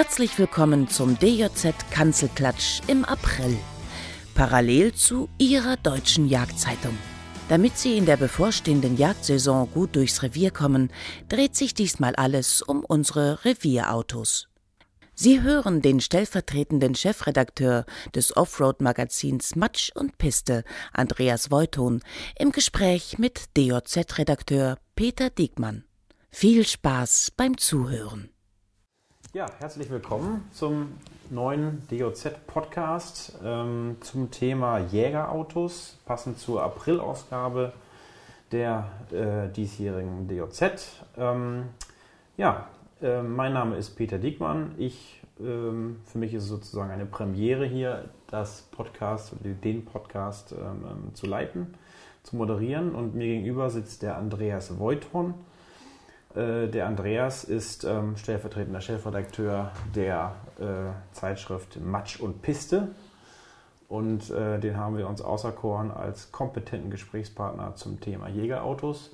Herzlich willkommen zum DJZ Kanzelklatsch im April, parallel zu Ihrer deutschen Jagdzeitung. Damit Sie in der bevorstehenden Jagdsaison gut durchs Revier kommen, dreht sich diesmal alles um unsere Revierautos. Sie hören den stellvertretenden Chefredakteur des Offroad-Magazins Matsch und Piste, Andreas Voiton, im Gespräch mit DJZ-Redakteur Peter Diekmann. Viel Spaß beim Zuhören. Ja, herzlich willkommen zum neuen DOZ-Podcast ähm, zum Thema Jägerautos, passend zur Aprilausgabe der äh, diesjährigen DOZ. Ähm, ja, äh, mein Name ist Peter Diekmann. Ich, ähm, für mich ist es sozusagen eine Premiere hier, das Podcast, den Podcast ähm, ähm, zu leiten, zu moderieren. Und mir gegenüber sitzt der Andreas Voitron. Äh, der Andreas ist ähm, stellvertretender Chefredakteur der äh, Zeitschrift Matsch und Piste. Und äh, den haben wir uns auserkoren als kompetenten Gesprächspartner zum Thema Jägerautos.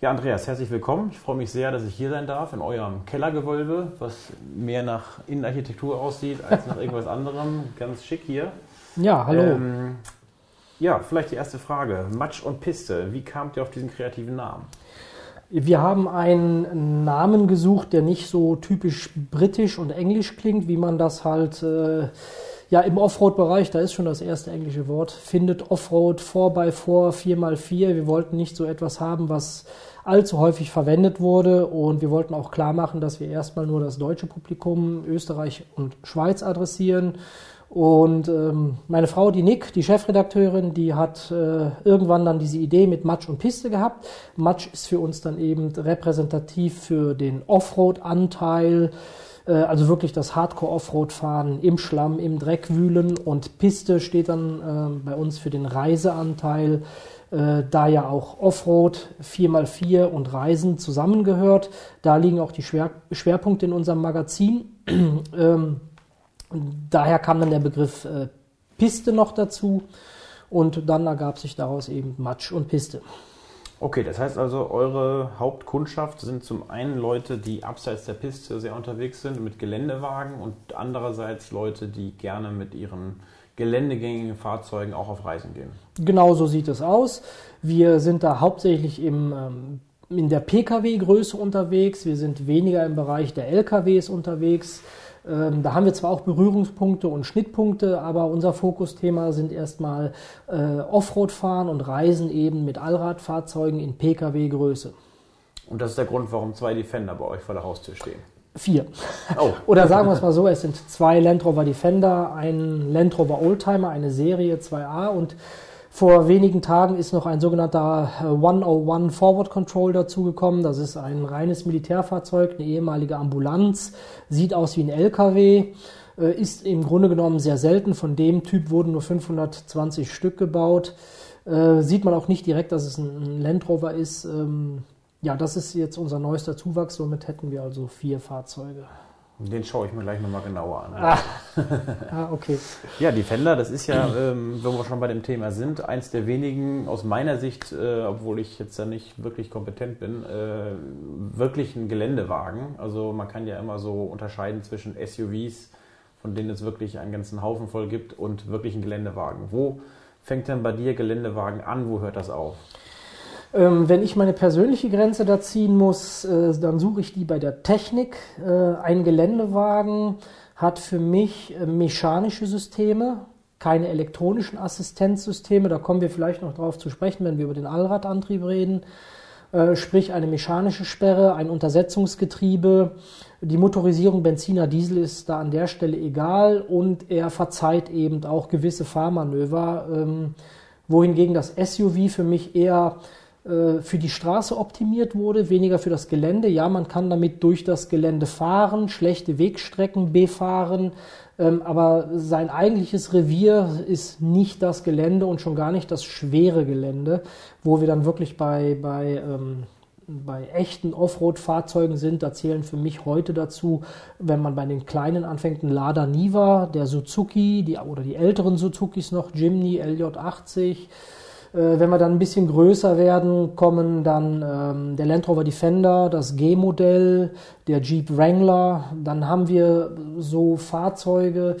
Ja, Andreas, herzlich willkommen. Ich freue mich sehr, dass ich hier sein darf in eurem Kellergewölbe, was mehr nach Innenarchitektur aussieht als nach irgendwas anderem. Ganz schick hier. Ja, hallo. Ähm, ja, vielleicht die erste Frage. Matsch und Piste. Wie kamt ihr auf diesen kreativen Namen? Wir haben einen Namen gesucht, der nicht so typisch britisch und englisch klingt, wie man das halt äh, ja im Offroad-Bereich, da ist schon das erste englische Wort, findet Offroad 4x4, 4x4. Wir wollten nicht so etwas haben, was allzu häufig verwendet wurde und wir wollten auch klar machen, dass wir erstmal nur das deutsche Publikum Österreich und Schweiz adressieren und ähm, meine Frau, die Nick, die Chefredakteurin, die hat äh, irgendwann dann diese Idee mit Matsch und Piste gehabt. Matsch ist für uns dann eben repräsentativ für den Offroad-Anteil, äh, also wirklich das Hardcore-Offroad-Fahren im Schlamm, im Dreck wühlen. Und Piste steht dann äh, bei uns für den Reiseanteil, äh, da ja auch Offroad 4x4 und Reisen zusammengehört. Da liegen auch die Schwer Schwerpunkte in unserem Magazin. ähm, daher kam dann der Begriff äh, Piste noch dazu und dann ergab sich daraus eben Matsch und Piste. Okay, das heißt also, eure Hauptkundschaft sind zum einen Leute, die abseits der Piste sehr unterwegs sind mit Geländewagen und andererseits Leute, die gerne mit ihren geländegängigen Fahrzeugen auch auf Reisen gehen. Genau so sieht es aus. Wir sind da hauptsächlich im, ähm, in der Pkw-Größe unterwegs. Wir sind weniger im Bereich der LKWs unterwegs. Ähm, da haben wir zwar auch Berührungspunkte und Schnittpunkte, aber unser Fokusthema sind erstmal äh, Offroad-Fahren und Reisen eben mit Allradfahrzeugen in Pkw-Größe. Und das ist der Grund, warum zwei Defender bei euch vor der Haustür stehen? Vier. Oh. Oder sagen wir es mal so, es sind zwei Land Rover Defender, ein Land Rover Oldtimer, eine Serie 2A und vor wenigen Tagen ist noch ein sogenannter 101 äh, Forward Control dazugekommen. Das ist ein reines Militärfahrzeug, eine ehemalige Ambulanz, sieht aus wie ein LKW, äh, ist im Grunde genommen sehr selten. Von dem Typ wurden nur 520 Stück gebaut. Äh, sieht man auch nicht direkt, dass es ein Land Rover ist. Ähm, ja, das ist jetzt unser neuester Zuwachs. Somit hätten wir also vier Fahrzeuge. Den schaue ich mir gleich nochmal genauer an. Ah. ah, okay. Ja, Defender, das ist ja, ähm, wenn wir schon bei dem Thema sind, eins der wenigen aus meiner Sicht, äh, obwohl ich jetzt ja nicht wirklich kompetent bin, äh, wirklich ein Geländewagen. Also man kann ja immer so unterscheiden zwischen SUVs, von denen es wirklich einen ganzen Haufen voll gibt, und wirklich ein Geländewagen. Wo fängt denn bei dir Geländewagen an? Wo hört das auf? Ähm, wenn ich meine persönliche Grenze da ziehen muss, äh, dann suche ich die bei der Technik. Äh, ein Geländewagen hat für mich äh, mechanische Systeme, keine elektronischen Assistenzsysteme. Da kommen wir vielleicht noch drauf zu sprechen, wenn wir über den Allradantrieb reden. Äh, sprich eine mechanische Sperre, ein Untersetzungsgetriebe. Die Motorisierung Benziner, Diesel ist da an der Stelle egal und er verzeiht eben auch gewisse Fahrmanöver, ähm, wohingegen das SUV für mich eher für die Straße optimiert wurde, weniger für das Gelände. Ja, man kann damit durch das Gelände fahren, schlechte Wegstrecken befahren, ähm, aber sein eigentliches Revier ist nicht das Gelände und schon gar nicht das schwere Gelände, wo wir dann wirklich bei, bei, ähm, bei echten Offroad-Fahrzeugen sind. Da zählen für mich heute dazu, wenn man bei den kleinen anfängt, ein Lada Niva, der Suzuki die, oder die älteren Suzukis noch, Jimny, LJ80, Äh, wenn wir dann ein bisschen größer werden, kommen dann ähm, der Land Rover Defender, das G-Modell, der Jeep Wrangler. Dann haben wir so Fahrzeuge,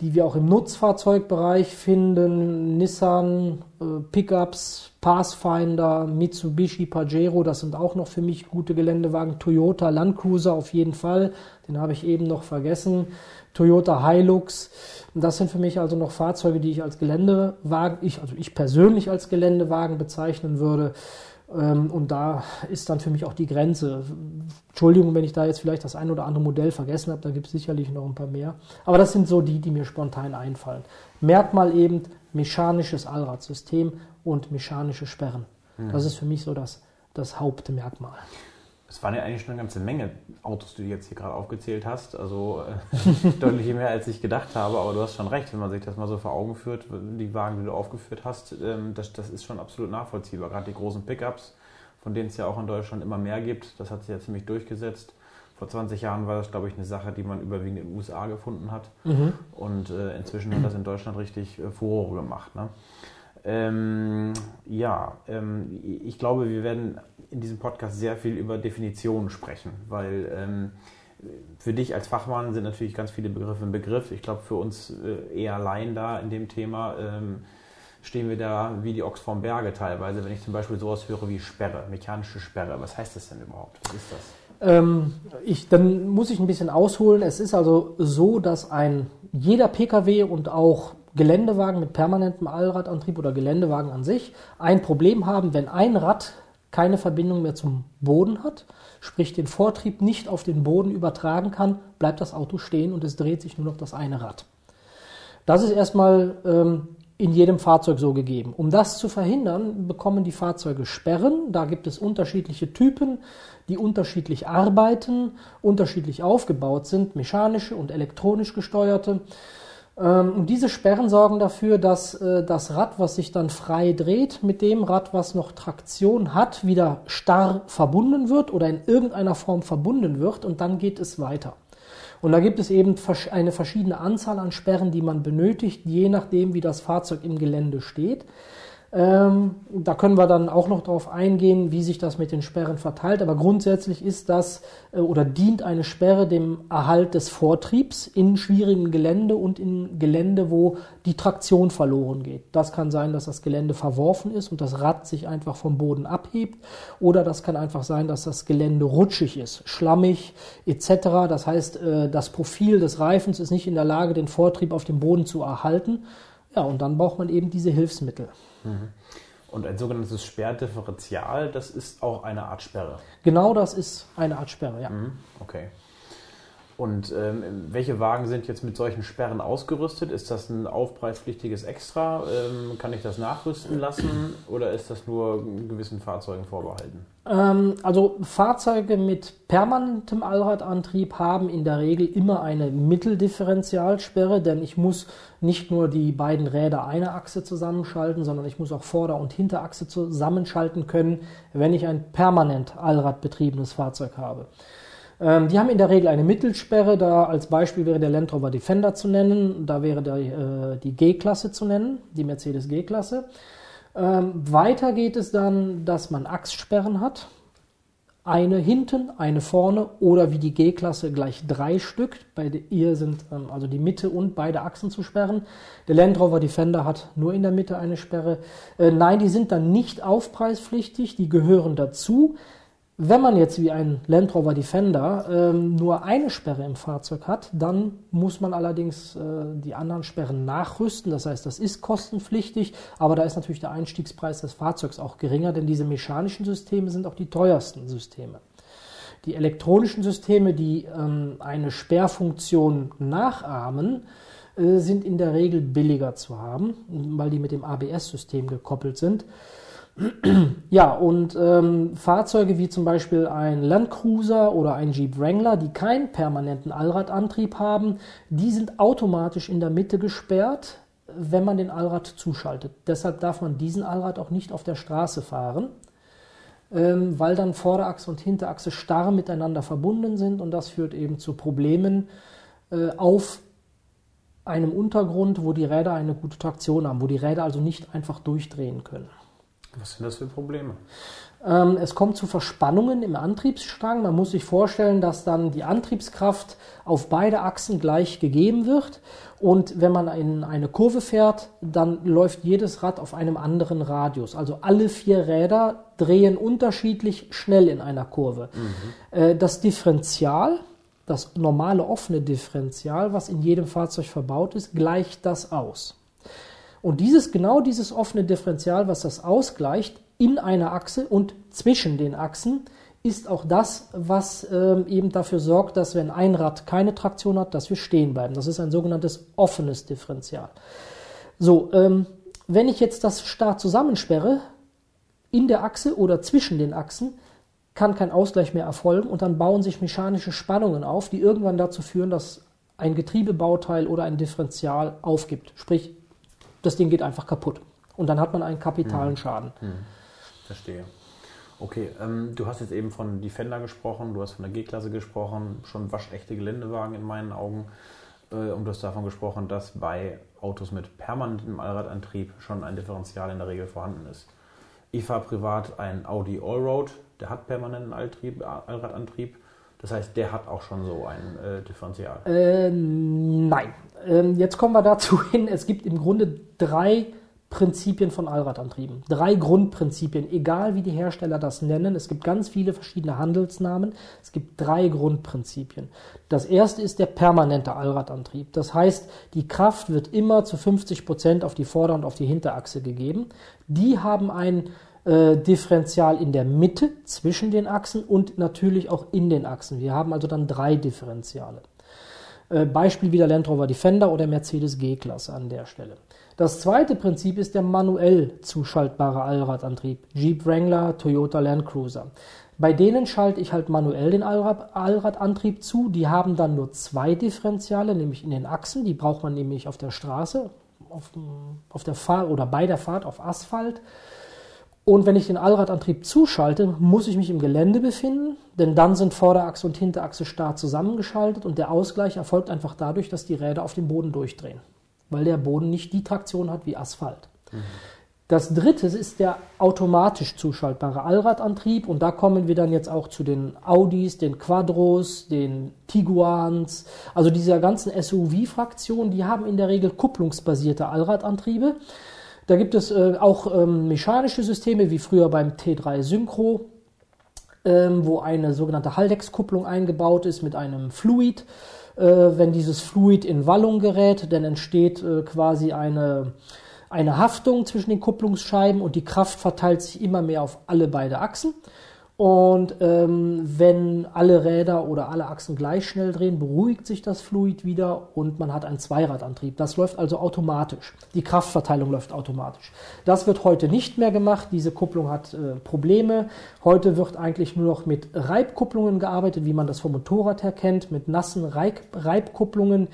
die wir auch im Nutzfahrzeugbereich finden. Nissan, äh, Pickups, Pathfinder, Mitsubishi, Pajero, das sind auch noch für mich gute Geländewagen. Toyota Land Cruiser auf jeden Fall, den habe ich eben noch vergessen. Toyota Hilux. Das sind für mich also noch Fahrzeuge, die ich als Geländewagen, ich, also ich persönlich als Geländewagen bezeichnen würde. Ähm, und da ist dann für mich auch die Grenze. Entschuldigung, wenn ich da jetzt vielleicht das ein oder andere Modell vergessen habe, da gibt es sicherlich noch ein paar mehr. Aber das sind so die, die mir spontan einfallen. Merkmal eben mechanisches Allradsystem und mechanische Sperren. Mhm. Das ist für mich so das, das Hauptmerkmal. Es waren ja eigentlich schon eine ganze Menge Autos, die du jetzt hier gerade aufgezählt hast. Also äh, deutlich mehr, als ich gedacht habe. Aber du hast schon recht, wenn man sich das mal so vor Augen führt, die Wagen, die du aufgeführt hast, ähm, das, das ist schon absolut nachvollziehbar. Gerade die großen Pickups, von denen es ja auch in Deutschland immer mehr gibt, das hat sich ja ziemlich durchgesetzt. Vor 20 Jahren war das, glaube ich, eine Sache, die man überwiegend in den USA gefunden hat. Mhm. Und äh, inzwischen hat das in Deutschland richtig äh, Furore gemacht. Ne? Ähm, ja, ähm, ich glaube, wir werden in diesem Podcast sehr viel über Definitionen sprechen, weil ähm, für dich als Fachmann sind natürlich ganz viele Begriffe ein Begriff. Ich glaube, für uns äh, eher Laien da in dem Thema ähm, stehen wir da wie die Ochs vom Berge teilweise, wenn ich zum Beispiel sowas höre wie Sperre, mechanische Sperre. Was heißt das denn überhaupt? Was ist das? Ähm, ich, dann muss ich ein bisschen ausholen. Es ist also so, dass ein jeder Pkw und auch Geländewagen mit permanentem Allradantrieb oder Geländewagen an sich ein Problem haben, wenn ein Rad keine Verbindung mehr zum Boden hat, sprich den Vortrieb nicht auf den Boden übertragen kann, bleibt das Auto stehen und es dreht sich nur noch das eine Rad. Das ist erstmal ähm, in jedem Fahrzeug so gegeben. Um das zu verhindern, bekommen die Fahrzeuge Sperren. Da gibt es unterschiedliche Typen, die unterschiedlich arbeiten, unterschiedlich aufgebaut sind, mechanische und elektronisch gesteuerte. Ähm, und diese Sperren sorgen dafür, dass äh, das Rad, was sich dann frei dreht, mit dem Rad, was noch Traktion hat, wieder starr verbunden wird oder in irgendeiner Form verbunden wird und dann geht es weiter. Und da gibt es eben eine verschiedene Anzahl an Sperren, die man benötigt, je nachdem, wie das Fahrzeug im Gelände steht. Ähm, da können wir dann auch noch darauf eingehen, wie sich das mit den Sperren verteilt. Aber grundsätzlich ist das äh, oder dient eine Sperre dem Erhalt des Vortriebs in schwierigem Gelände und in Gelände, wo die Traktion verloren geht. Das kann sein, dass das Gelände verworfen ist und das Rad sich einfach vom Boden abhebt. Oder das kann einfach sein, dass das Gelände rutschig ist, schlammig etc. Das heißt, äh, das Profil des Reifens ist nicht in der Lage, den Vortrieb auf dem Boden zu erhalten. Ja, und dann braucht man eben diese Hilfsmittel. Und ein sogenanntes Sperrdifferential, das ist auch eine Art Sperre. Genau das ist eine Art Sperre, ja. Mhm. Okay. Und ähm, welche Wagen sind jetzt mit solchen Sperren ausgerüstet? Ist das ein aufpreispflichtiges Extra? Ähm, kann ich das nachrüsten lassen oder ist das nur gewissen Fahrzeugen vorbehalten? Ähm, also Fahrzeuge mit permanentem Allradantrieb haben in der Regel immer eine Mitteldifferentialsperre, denn ich muss nicht nur die beiden Räder einer Achse zusammenschalten, sondern ich muss auch Vorder- und Hinterachse zusammenschalten können, wenn ich ein permanent allradbetriebenes Fahrzeug habe. Ähm, die haben in der Regel eine Mittelsperre, da als Beispiel wäre der Land Rover Defender zu nennen, da wäre der, äh, die G-Klasse zu nennen, die Mercedes G-Klasse. Ähm, weiter geht es dann, dass man Achssperren hat. Eine hinten, eine vorne oder wie die G-Klasse gleich drei Stück. Bei ihr sind ähm, also die Mitte und beide Achsen zu sperren. Der Land Rover Defender hat nur in der Mitte eine Sperre. Äh, nein, die sind dann nicht aufpreispflichtig, die gehören dazu. Wenn man jetzt wie ein Land Rover Defender ähm, nur eine Sperre im Fahrzeug hat, dann muss man allerdings äh, die anderen Sperren nachrüsten. Das heißt, das ist kostenpflichtig, aber da ist natürlich der Einstiegspreis des Fahrzeugs auch geringer, denn diese mechanischen Systeme sind auch die teuersten Systeme. Die elektronischen Systeme, die ähm, eine Sperrfunktion nachahmen, äh, sind in der Regel billiger zu haben, weil die mit dem ABS-System gekoppelt sind. Ja, und ähm, Fahrzeuge wie zum Beispiel ein Land Cruiser oder ein Jeep Wrangler, die keinen permanenten Allradantrieb haben, die sind automatisch in der Mitte gesperrt, wenn man den Allrad zuschaltet. Deshalb darf man diesen Allrad auch nicht auf der Straße fahren, ähm, weil dann Vorderachse und Hinterachse starr miteinander verbunden sind und das führt eben zu Problemen äh, auf einem Untergrund, wo die Räder eine gute Traktion haben, wo die Räder also nicht einfach durchdrehen können. Was sind das für Probleme? Ähm, es kommt zu Verspannungen im Antriebsstrang. Man muss sich vorstellen, dass dann die Antriebskraft auf beide Achsen gleich gegeben wird. Und wenn man in eine Kurve fährt, dann läuft jedes Rad auf einem anderen Radius. Also alle vier Räder drehen unterschiedlich schnell in einer Kurve. Mhm. Das Differential, das normale offene Differential, was in jedem Fahrzeug verbaut ist, gleicht das aus. Und dieses, genau dieses offene Differential, was das ausgleicht, in einer Achse und zwischen den Achsen ist auch das, was ähm, eben dafür sorgt, dass wenn ein Rad keine Traktion hat, dass wir stehen bleiben. Das ist ein sogenanntes offenes Differential. So, ähm, wenn ich jetzt das starr zusammensperre, in der Achse oder zwischen den Achsen, kann kein Ausgleich mehr erfolgen und dann bauen sich mechanische Spannungen auf, die irgendwann dazu führen, dass ein Getriebebauteil oder ein Differential aufgibt. Sprich, das Ding geht einfach kaputt. Und dann hat man einen kapitalen mhm. Schaden. Hm. Verstehe. Okay, ähm, du hast jetzt eben von Defender gesprochen, du hast von der G-Klasse gesprochen, schon waschechte Geländewagen in meinen Augen. Äh, und du hast davon gesprochen, dass bei Autos mit permanentem Allradantrieb schon ein Differential in der Regel vorhanden ist. Ich fahre privat ein Audi Allroad, der hat permanenten Alltrieb, Allradantrieb. Das heißt, der hat auch schon so ein äh, Differential. Äh, nein. Ähm, jetzt kommen wir dazu hin. Es gibt im Grunde drei Prinzipien von Allradantrieben. Drei Grundprinzipien, egal wie die Hersteller das nennen. Es gibt ganz viele verschiedene Handelsnamen. Es gibt drei Grundprinzipien. Das erste ist der permanente Allradantrieb. Das heißt, die Kraft wird immer zu 50 Prozent auf die Vorder- und auf die Hinterachse gegeben. Die haben ein äh, Differential in der Mitte zwischen den Achsen und natürlich auch in den Achsen. Wir haben also dann drei Differentiale. Äh, Beispiel wieder Land Rover Defender oder Mercedes G-Klasse an der Stelle. Das zweite Prinzip ist der manuell zuschaltbare Allradantrieb. Jeep Wrangler, Toyota Land Cruiser. Bei denen schalte ich halt manuell den Allrad, Allradantrieb zu. Die haben dann nur zwei Differentiale, nämlich in den Achsen. Die braucht man nämlich auf der Straße, auf, auf der Fahrt oder bei der Fahrt auf Asphalt. Und wenn ich den Allradantrieb zuschalte, muss ich mich im Gelände befinden, denn dann sind Vorderachse und Hinterachse starr zusammengeschaltet und der Ausgleich erfolgt einfach dadurch, dass die Räder auf dem Boden durchdrehen weil der Boden nicht die Traktion hat wie Asphalt. Mhm. Das dritte ist der automatisch zuschaltbare Allradantrieb und da kommen wir dann jetzt auch zu den Audis, den Quadros, den Tiguans, also dieser ganzen SUV-Fraktion, die haben in der Regel kupplungsbasierte Allradantriebe. Da gibt es äh, auch ähm, mechanische Systeme wie früher beim T3 Synchro, ähm, wo eine sogenannte Haldex-Kupplung eingebaut ist mit einem Fluid. Äh, wenn dieses Fluid in Wallung gerät, dann entsteht äh, quasi eine, eine Haftung zwischen den Kupplungsscheiben und die Kraft verteilt sich immer mehr auf alle beide Achsen. Und ähm, wenn alle Räder oder alle Achsen gleich schnell drehen, beruhigt sich das Fluid wieder und man hat einen Zweiradantrieb. Das läuft also automatisch. Die Kraftverteilung läuft automatisch. Das wird heute nicht mehr gemacht. Diese Kupplung hat äh, Probleme. Heute wird eigentlich nur noch mit Reibkupplungen gearbeitet, wie man das vom Motorrad her kennt, mit nassen Reib Reibkupplungen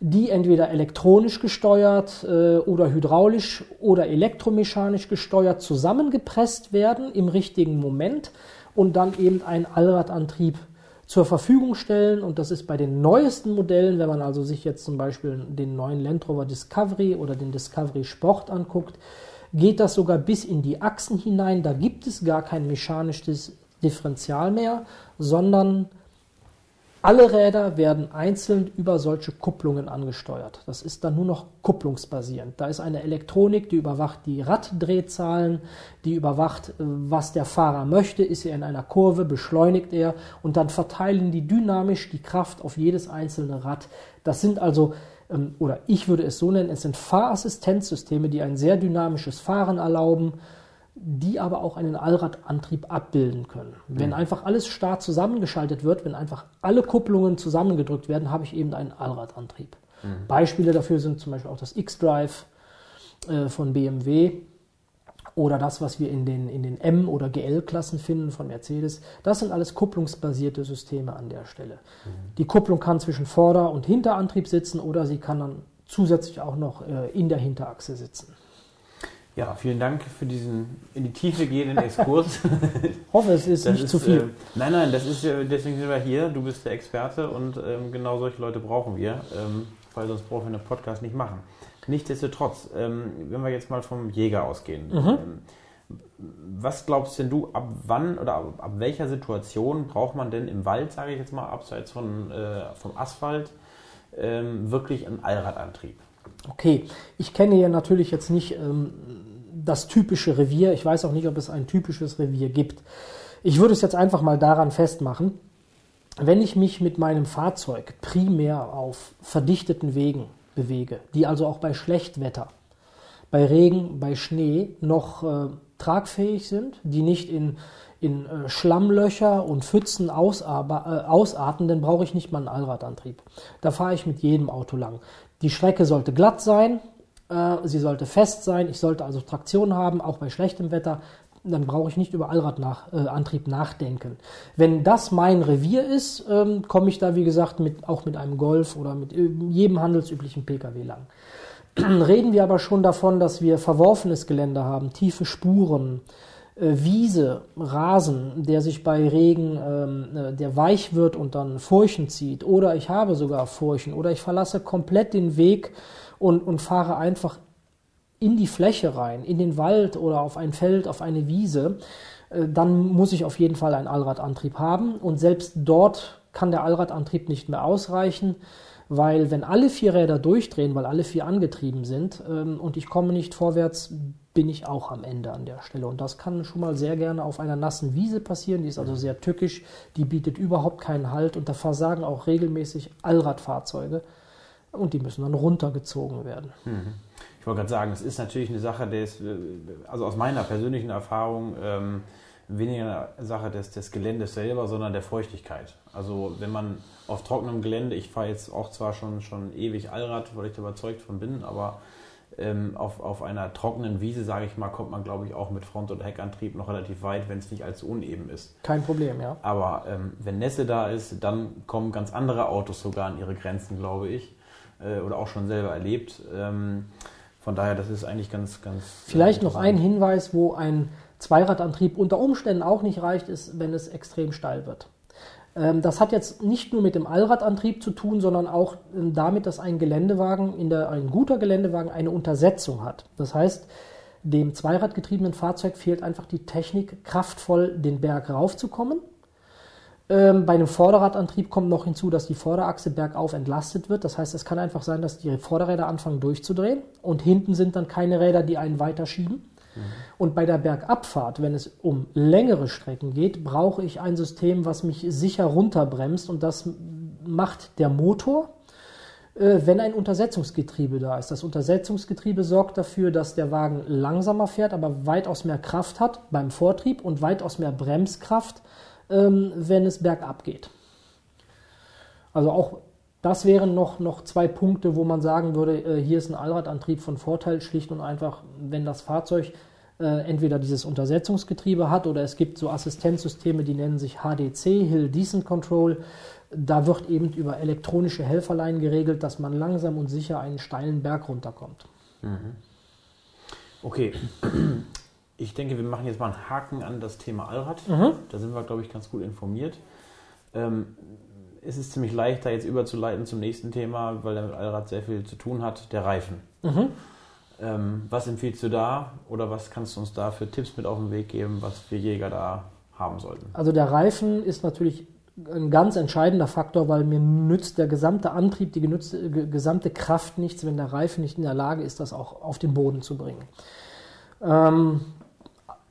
die entweder elektronisch gesteuert äh, oder hydraulisch oder elektromechanisch gesteuert zusammengepresst werden im richtigen Moment und dann eben einen Allradantrieb zur Verfügung stellen. Und das ist bei den neuesten Modellen, wenn man also sich jetzt zum Beispiel den neuen Land Rover Discovery oder den Discovery Sport anguckt, geht das sogar bis in die Achsen hinein. Da gibt es gar kein mechanisches Differential mehr, sondern alle Räder werden einzeln über solche Kupplungen angesteuert. Das ist dann nur noch kupplungsbasierend. Da ist eine Elektronik, die überwacht die Raddrehzahlen, die überwacht, äh, was der Fahrer möchte. Ist er in einer Kurve, beschleunigt er und dann verteilen die dynamisch die Kraft auf jedes einzelne Rad. Das sind also, ähm, oder ich würde es so nennen, es sind Fahrassistenzsysteme, die ein sehr dynamisches Fahren erlauben die aber auch einen Allradantrieb abbilden können. Wenn mhm. einfach alles starr zusammengeschaltet wird, wenn einfach alle Kupplungen zusammengedrückt werden, habe ich eben einen Allradantrieb. Mhm. Beispiele dafür sind zum Beispiel auch das X-Drive äh, von BMW oder das, was wir in den, in den M- oder GL-Klassen finden von Mercedes. Das sind alles kupplungsbasierte Systeme an der Stelle. Mhm. Die Kupplung kann zwischen Vorder- und Hinterantrieb sitzen oder sie kann dann zusätzlich auch noch äh, in der Hinterachse sitzen. Ja, vielen Dank für diesen in die Tiefe gehenden Exkurs. ich hoffe, es ist das nicht ist, zu viel. Äh, nein, nein, das ist deswegen sind wir hier. Du bist der Experte und ähm, genau solche Leute brauchen wir, ähm, weil sonst brauchen wir einen Podcast nicht machen. Nichtsdestotrotz, ähm, wenn wir jetzt mal vom Jäger ausgehen, mhm. Ähm, was glaubst denn du, ab wann oder ab, ab welcher Situation braucht man denn im Wald, sage ich jetzt mal, abseits von, äh, vom Asphalt, ähm, wirklich einen Allradantrieb? Okay, ich kenne ja natürlich jetzt nicht ähm, das typische Revier. Ich weiß auch nicht, ob es ein typisches Revier gibt. Ich würde es jetzt einfach mal daran festmachen, wenn ich mich mit meinem Fahrzeug primär auf verdichteten Wegen bewege, die also auch bei Schlechtwetter, bei Regen, bei Schnee noch äh, tragfähig sind, die nicht in, in äh, Schlammlöcher und Pfützen ausarbe, äh, ausarten, dann brauche ich nicht mal einen Allradantrieb. Da fahre ich mit jedem Auto lang. Die Strecke sollte glatt sein, äh, sie sollte fest sein, ich sollte also Traktion haben, auch bei schlechtem Wetter. Dann brauche ich nicht über Allradantrieb nach, nachdenken. Wenn das mein Revier ist, ähm, komme ich da, wie gesagt, mit, auch mit einem Golf oder mit äh, jedem handelsüblichen Pkw lang. Reden wir aber schon davon, dass wir verworfenes Gelände haben, tiefe Spuren, äh, Wiese, Rasen, der sich bei Regen, ähm, äh, der weich wird und dann Furchen zieht, oder ich habe sogar Furchen, oder ich verlasse komplett den Weg und, und fahre einfach in die Fläche rein, in den Wald oder auf ein Feld, auf eine Wiese, äh, dann muss ich auf jeden Fall einen Allradantrieb haben. Und selbst dort kann der Allradantrieb nicht mehr ausreichen weil wenn alle vier Räder durchdrehen, weil alle vier angetrieben sind ähm, und ich komme nicht vorwärts, bin ich auch am Ende an der Stelle. Und das kann schon mal sehr gerne auf einer nassen Wiese passieren. Die ist also sehr tückisch, die bietet überhaupt keinen Halt und da versagen auch regelmäßig Allradfahrzeuge und die müssen dann runtergezogen werden. Mhm. Ich wollte gerade sagen, es ist natürlich eine Sache, des, also aus meiner persönlichen Erfahrung, ähm, weniger eine Sache des, des Geländes selber, sondern der Feuchtigkeit. Also wenn man auf trockenem Gelände, ich fahre jetzt auch zwar schon, schon ewig Allrad, weil ich da überzeugt von bin, aber ähm, auf, auf einer trockenen Wiese, sage ich mal, kommt man, glaube ich, auch mit Front- und Heckantrieb noch relativ weit, wenn es nicht allzu uneben ist. Kein Problem, ja. Aber ähm, wenn Nässe da ist, dann kommen ganz andere Autos sogar an ihre Grenzen, glaube ich. Äh, oder auch schon selber erlebt. Ähm, von daher, das ist eigentlich ganz, ganz. Vielleicht noch ein Hinweis, wo ein Zweiradantrieb unter Umständen auch nicht reicht, ist, wenn es extrem steil wird. Ähm, das hat jetzt nicht nur mit dem Allradantrieb zu tun, sondern auch ähm, damit, dass ein Geländewagen, in der, ein guter Geländewagen eine Untersetzung hat. Das heißt, dem zweiradgetriebenen Fahrzeug fehlt einfach die Technik, kraftvoll den Berg raufzukommen. Ähm, bei einem Vorderradantrieb kommt noch hinzu, dass die Vorderachse bergauf entlastet wird. Das heißt, es kann einfach sein, dass die Vorderräder anfangen durchzudrehen und hinten sind dann keine Räder, die einen weiterschieben. Und bei der Bergabfahrt, wenn es um längere Strecken geht, brauche ich ein System, was mich sicher runterbremst und das macht der Motor, äh, wenn ein Untersetzungsgetriebe da ist. Das Untersetzungsgetriebe sorgt dafür, dass der Wagen langsamer fährt, aber weitaus mehr Kraft hat beim Vortrieb und weitaus mehr Bremskraft, ähm, wenn es bergab geht. Also auch das wären noch, noch zwei Punkte, wo man sagen würde, äh, hier ist ein Allradantrieb von Vorteil, schlicht und einfach, wenn das Fahrzeug äh, entweder dieses Untersetzungsgetriebe hat oder es gibt so Assistenzsysteme, die nennen sich HDC, Hill Decent Control. Da wird eben über elektronische Helferlein geregelt, dass man langsam und sicher einen steilen Berg runterkommt. Mhm. Okay. Ich denke, wir machen jetzt mal einen Haken an das Thema Allrad. Mhm. Da sind wir, glaube ich, ganz gut informiert. Ähm, ist es ziemlich leicht, da jetzt überzuleiten zum nächsten Thema, weil der mit Allrad sehr viel zu tun hat, der Reifen. Mhm. Ähm, was empfiehlst du da oder was kannst du uns da für Tipps mit auf den Weg geben, was wir Jäger da haben sollten? Also der Reifen ist natürlich ein ganz entscheidender Faktor, weil mir nützt der gesamte Antrieb, die genutzte, gesamte Kraft nichts, wenn der Reifen nicht in der Lage ist, das auch auf den Boden zu bringen. Ähm,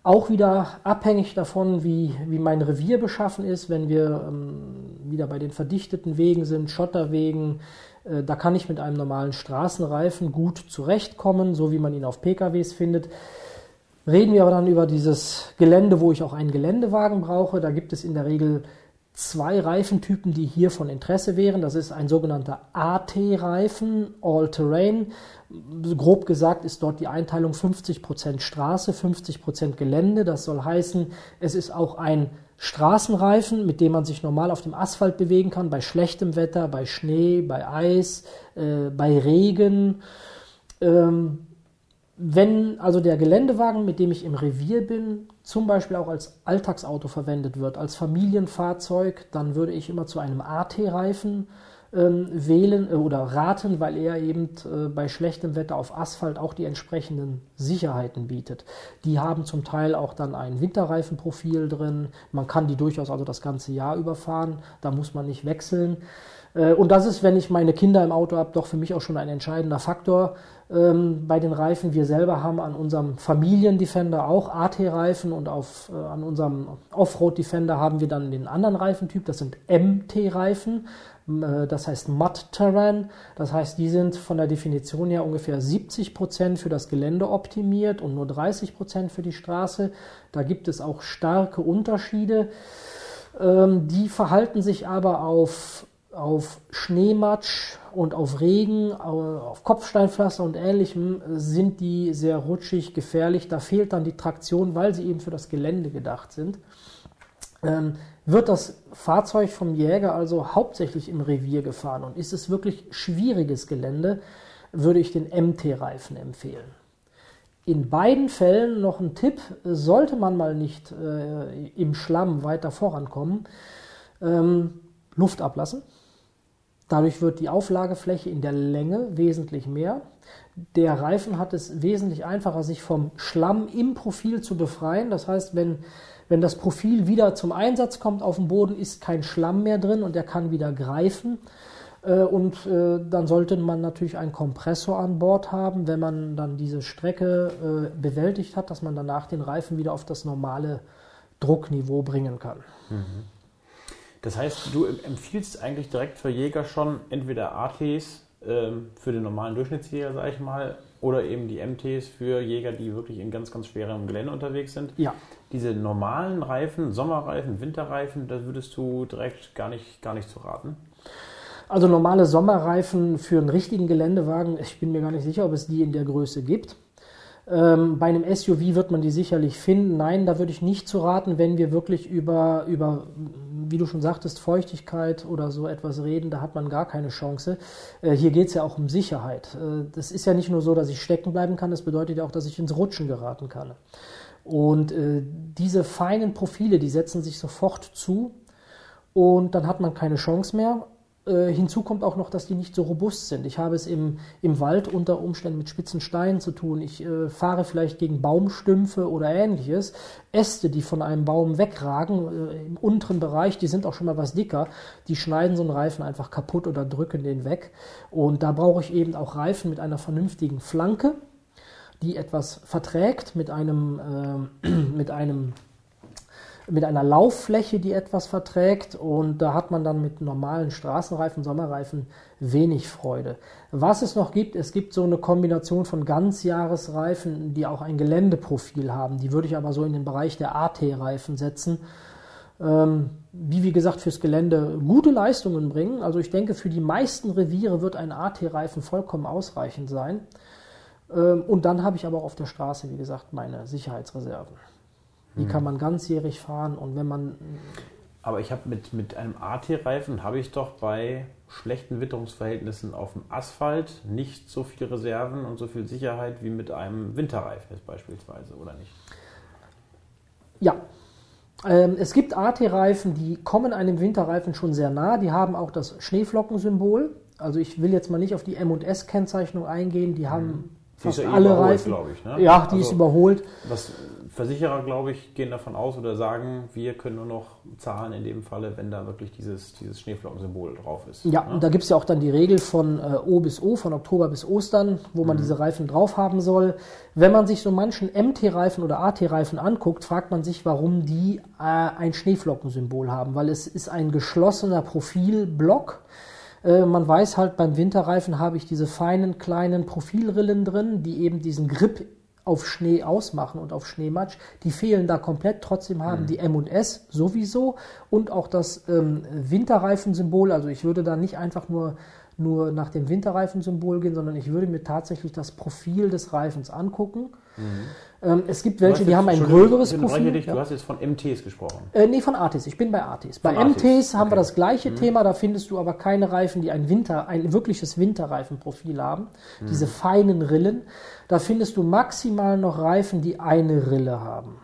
auch wieder abhängig davon, wie, wie mein Revier beschaffen ist. Wenn wir ähm, wieder bei den verdichteten Wegen sind, Schotterwegen, äh, da kann ich mit einem normalen Straßenreifen gut zurechtkommen, so wie man ihn auf PKWs findet. Reden wir aber dann über dieses Gelände, wo ich auch einen Geländewagen brauche. Da gibt es in der Regel zwei Reifentypen, die hier von Interesse wären. Das ist ein sogenannter AT-Reifen, All-Terrain. Grob gesagt ist dort die Einteilung 50% Straße, 50% Gelände. Das soll heißen, es ist auch ein Straßenreifen, mit dem man sich normal auf dem Asphalt bewegen kann, bei schlechtem Wetter, bei Schnee, bei Eis, äh, bei Regen. Ähm, wenn also der Geländewagen, mit dem ich im Revier bin, zum Beispiel auch als Alltagsauto verwendet wird, als Familienfahrzeug, dann würde ich immer zu einem AT-Reifen ähm, wählen äh, oder raten, weil er eben äh, bei schlechtem Wetter auf Asphalt auch die entsprechenden Sicherheiten bietet. Die haben zum Teil auch dann ein Winterreifenprofil drin. Man kann die durchaus also das ganze Jahr überfahren. Da muss man nicht wechseln. Äh, und das ist, wenn ich meine Kinder im Auto habe, doch für mich auch schon ein entscheidender Faktor ähm, bei den Reifen. Wir selber haben an unserem Familiendefender auch AT-Reifen und auf, äh, an unserem Offroad-Defender haben wir dann den anderen Reifentyp, das sind MT-Reifen. Äh, das heißt Mud Terrain. Das heißt, die sind von der Definition her ungefähr 70 Prozent für das Gelände optimiert und nur 30 Prozent für die Straße. Da gibt es auch starke Unterschiede. Ähm, die verhalten sich aber auf auf Schneematsch und auf Regen, auf Kopfsteinpflaster und ähnlichem sind die sehr rutschig, gefährlich. Da fehlt dann die Traktion, weil sie eben für das Gelände gedacht sind. Ähm, wird das Fahrzeug vom Jäger also hauptsächlich im Revier gefahren und ist es wirklich schwieriges Gelände, würde ich den MT-Reifen empfehlen. In beiden Fällen noch ein Tipp, sollte man mal nicht äh, im Schlamm weiter vorankommen, ähm, Luft ablassen Dadurch wird die Auflagefläche in der Länge wesentlich mehr. Der Reifen hat es wesentlich einfacher, sich vom Schlamm im Profil zu befreien. Das heißt, wenn, wenn das Profil wieder zum Einsatz kommt auf dem Boden, ist kein Schlamm mehr drin und er kann wieder greifen. Äh, und äh, dann sollte man natürlich einen Kompressor an Bord haben, wenn man dann diese Strecke äh, bewältigt hat, dass man danach den Reifen wieder auf das normale Druckniveau bringen kann. Mhm. Das heißt, du empfiehlst eigentlich direkt für Jäger schon entweder ATs ähm, für den normalen Durchschnittsjäger, sage ich mal, oder eben die MTs für Jäger, die wirklich in ganz, ganz schwerem Gelände unterwegs sind. Ja. Diese normalen Reifen, Sommerreifen, Winterreifen, da würdest du direkt gar nicht, gar nicht zu raten. Also normale Sommerreifen für einen richtigen Geländewagen, ich bin mir gar nicht sicher, ob es die in der Größe gibt. Ähm, bei einem SUV wird man die sicherlich finden. Nein, da würde ich nicht zu raten, wenn wir wirklich über, über wie du schon sagtest, Feuchtigkeit oder so etwas reden, da hat man gar keine Chance. Äh, hier geht es ja auch um Sicherheit. Äh, das ist ja nicht nur so, dass ich stecken bleiben kann, das bedeutet ja auch, dass ich ins Rutschen geraten kann. Und äh, diese feinen Profile, die setzen sich sofort zu und dann hat man keine Chance mehr. Äh, hinzu kommt auch noch, dass die nicht so robust sind. Ich habe es im, im Wald unter Umständen mit spitzen Steinen zu tun. Ich äh, fahre vielleicht gegen Baumstümpfe oder ähnliches. Äste, die von einem Baum wegragen, äh, im unteren Bereich, die sind auch schon mal was dicker. Die schneiden so einen Reifen einfach kaputt oder drücken den weg. Und da brauche ich eben auch Reifen mit einer vernünftigen Flanke, die etwas verträgt mit einem, äh, mit einem mit einer Lauffläche, die etwas verträgt und da hat man dann mit normalen Straßenreifen, Sommerreifen wenig Freude. Was es noch gibt, es gibt so eine Kombination von Ganzjahresreifen, die auch ein Geländeprofil haben. Die würde ich aber so in den Bereich der AT-Reifen setzen. Ähm, die, wie gesagt, fürs Gelände gute Leistungen bringen. Also ich denke, für die meisten Reviere wird ein AT-Reifen vollkommen ausreichend sein. Ähm, und dann habe ich aber auch auf der Straße, wie gesagt, meine Sicherheitsreserven. Die kann hm. man ganzjährig fahren und wenn man. Aber ich habe mit, mit einem AT-Reifen habe ich doch bei schlechten Witterungsverhältnissen auf dem Asphalt nicht so viele Reserven und so viel Sicherheit wie mit einem Winterreifen jetzt beispielsweise, oder nicht? Ja. Ähm, es gibt AT-Reifen, die kommen einem Winterreifen schon sehr nah. Die haben auch das Schneeflockensymbol. Also ich will jetzt mal nicht auf die M&S-Kennzeichnung eingehen. Die haben hm. fast die ist ja alle Reifen. glaube ich. Ne? Ja, die also, ist überholt. Was, Versicherer, glaube ich, gehen davon aus oder sagen, wir können nur noch zahlen in dem Falle, wenn da wirklich dieses, dieses Schneeflockensymbol drauf ist. Ja, ne? und da gibt es ja auch dann die Regel von äh, O bis O, von Oktober bis Ostern, wo man mhm. diese Reifen drauf haben soll. Wenn man sich so manchen MT-Reifen oder AT-Reifen anguckt, fragt man sich, warum die äh, ein Schneeflockensymbol haben, weil es ist ein geschlossener Profilblock. Äh, man weiß halt, beim Winterreifen habe ich diese feinen kleinen Profilrillen drin, die eben diesen Grip auf Schnee ausmachen und auf Schneematsch, die fehlen da komplett. Trotzdem haben mhm. die M&S sowieso und auch das ähm, Winterreifensymbol. Also ich würde da nicht einfach nur, nur nach dem Winterreifensymbol gehen, sondern ich würde mir tatsächlich das Profil des Reifens angucken Ähm, es gibt welche, die haben ein gröberes ich Profil. Dich, ja. Du hast jetzt von MTs gesprochen. Äh, nee, von Artis. Ich bin bei Artis. Bei Von MTs Artis, haben wir das gleiche Thema, da findest du aber keine Reifen, die ein Winter, ein wirkliches Winterreifenprofil haben. Diese feinen Rillen. Da findest du maximal noch Reifen, die eine Rille haben,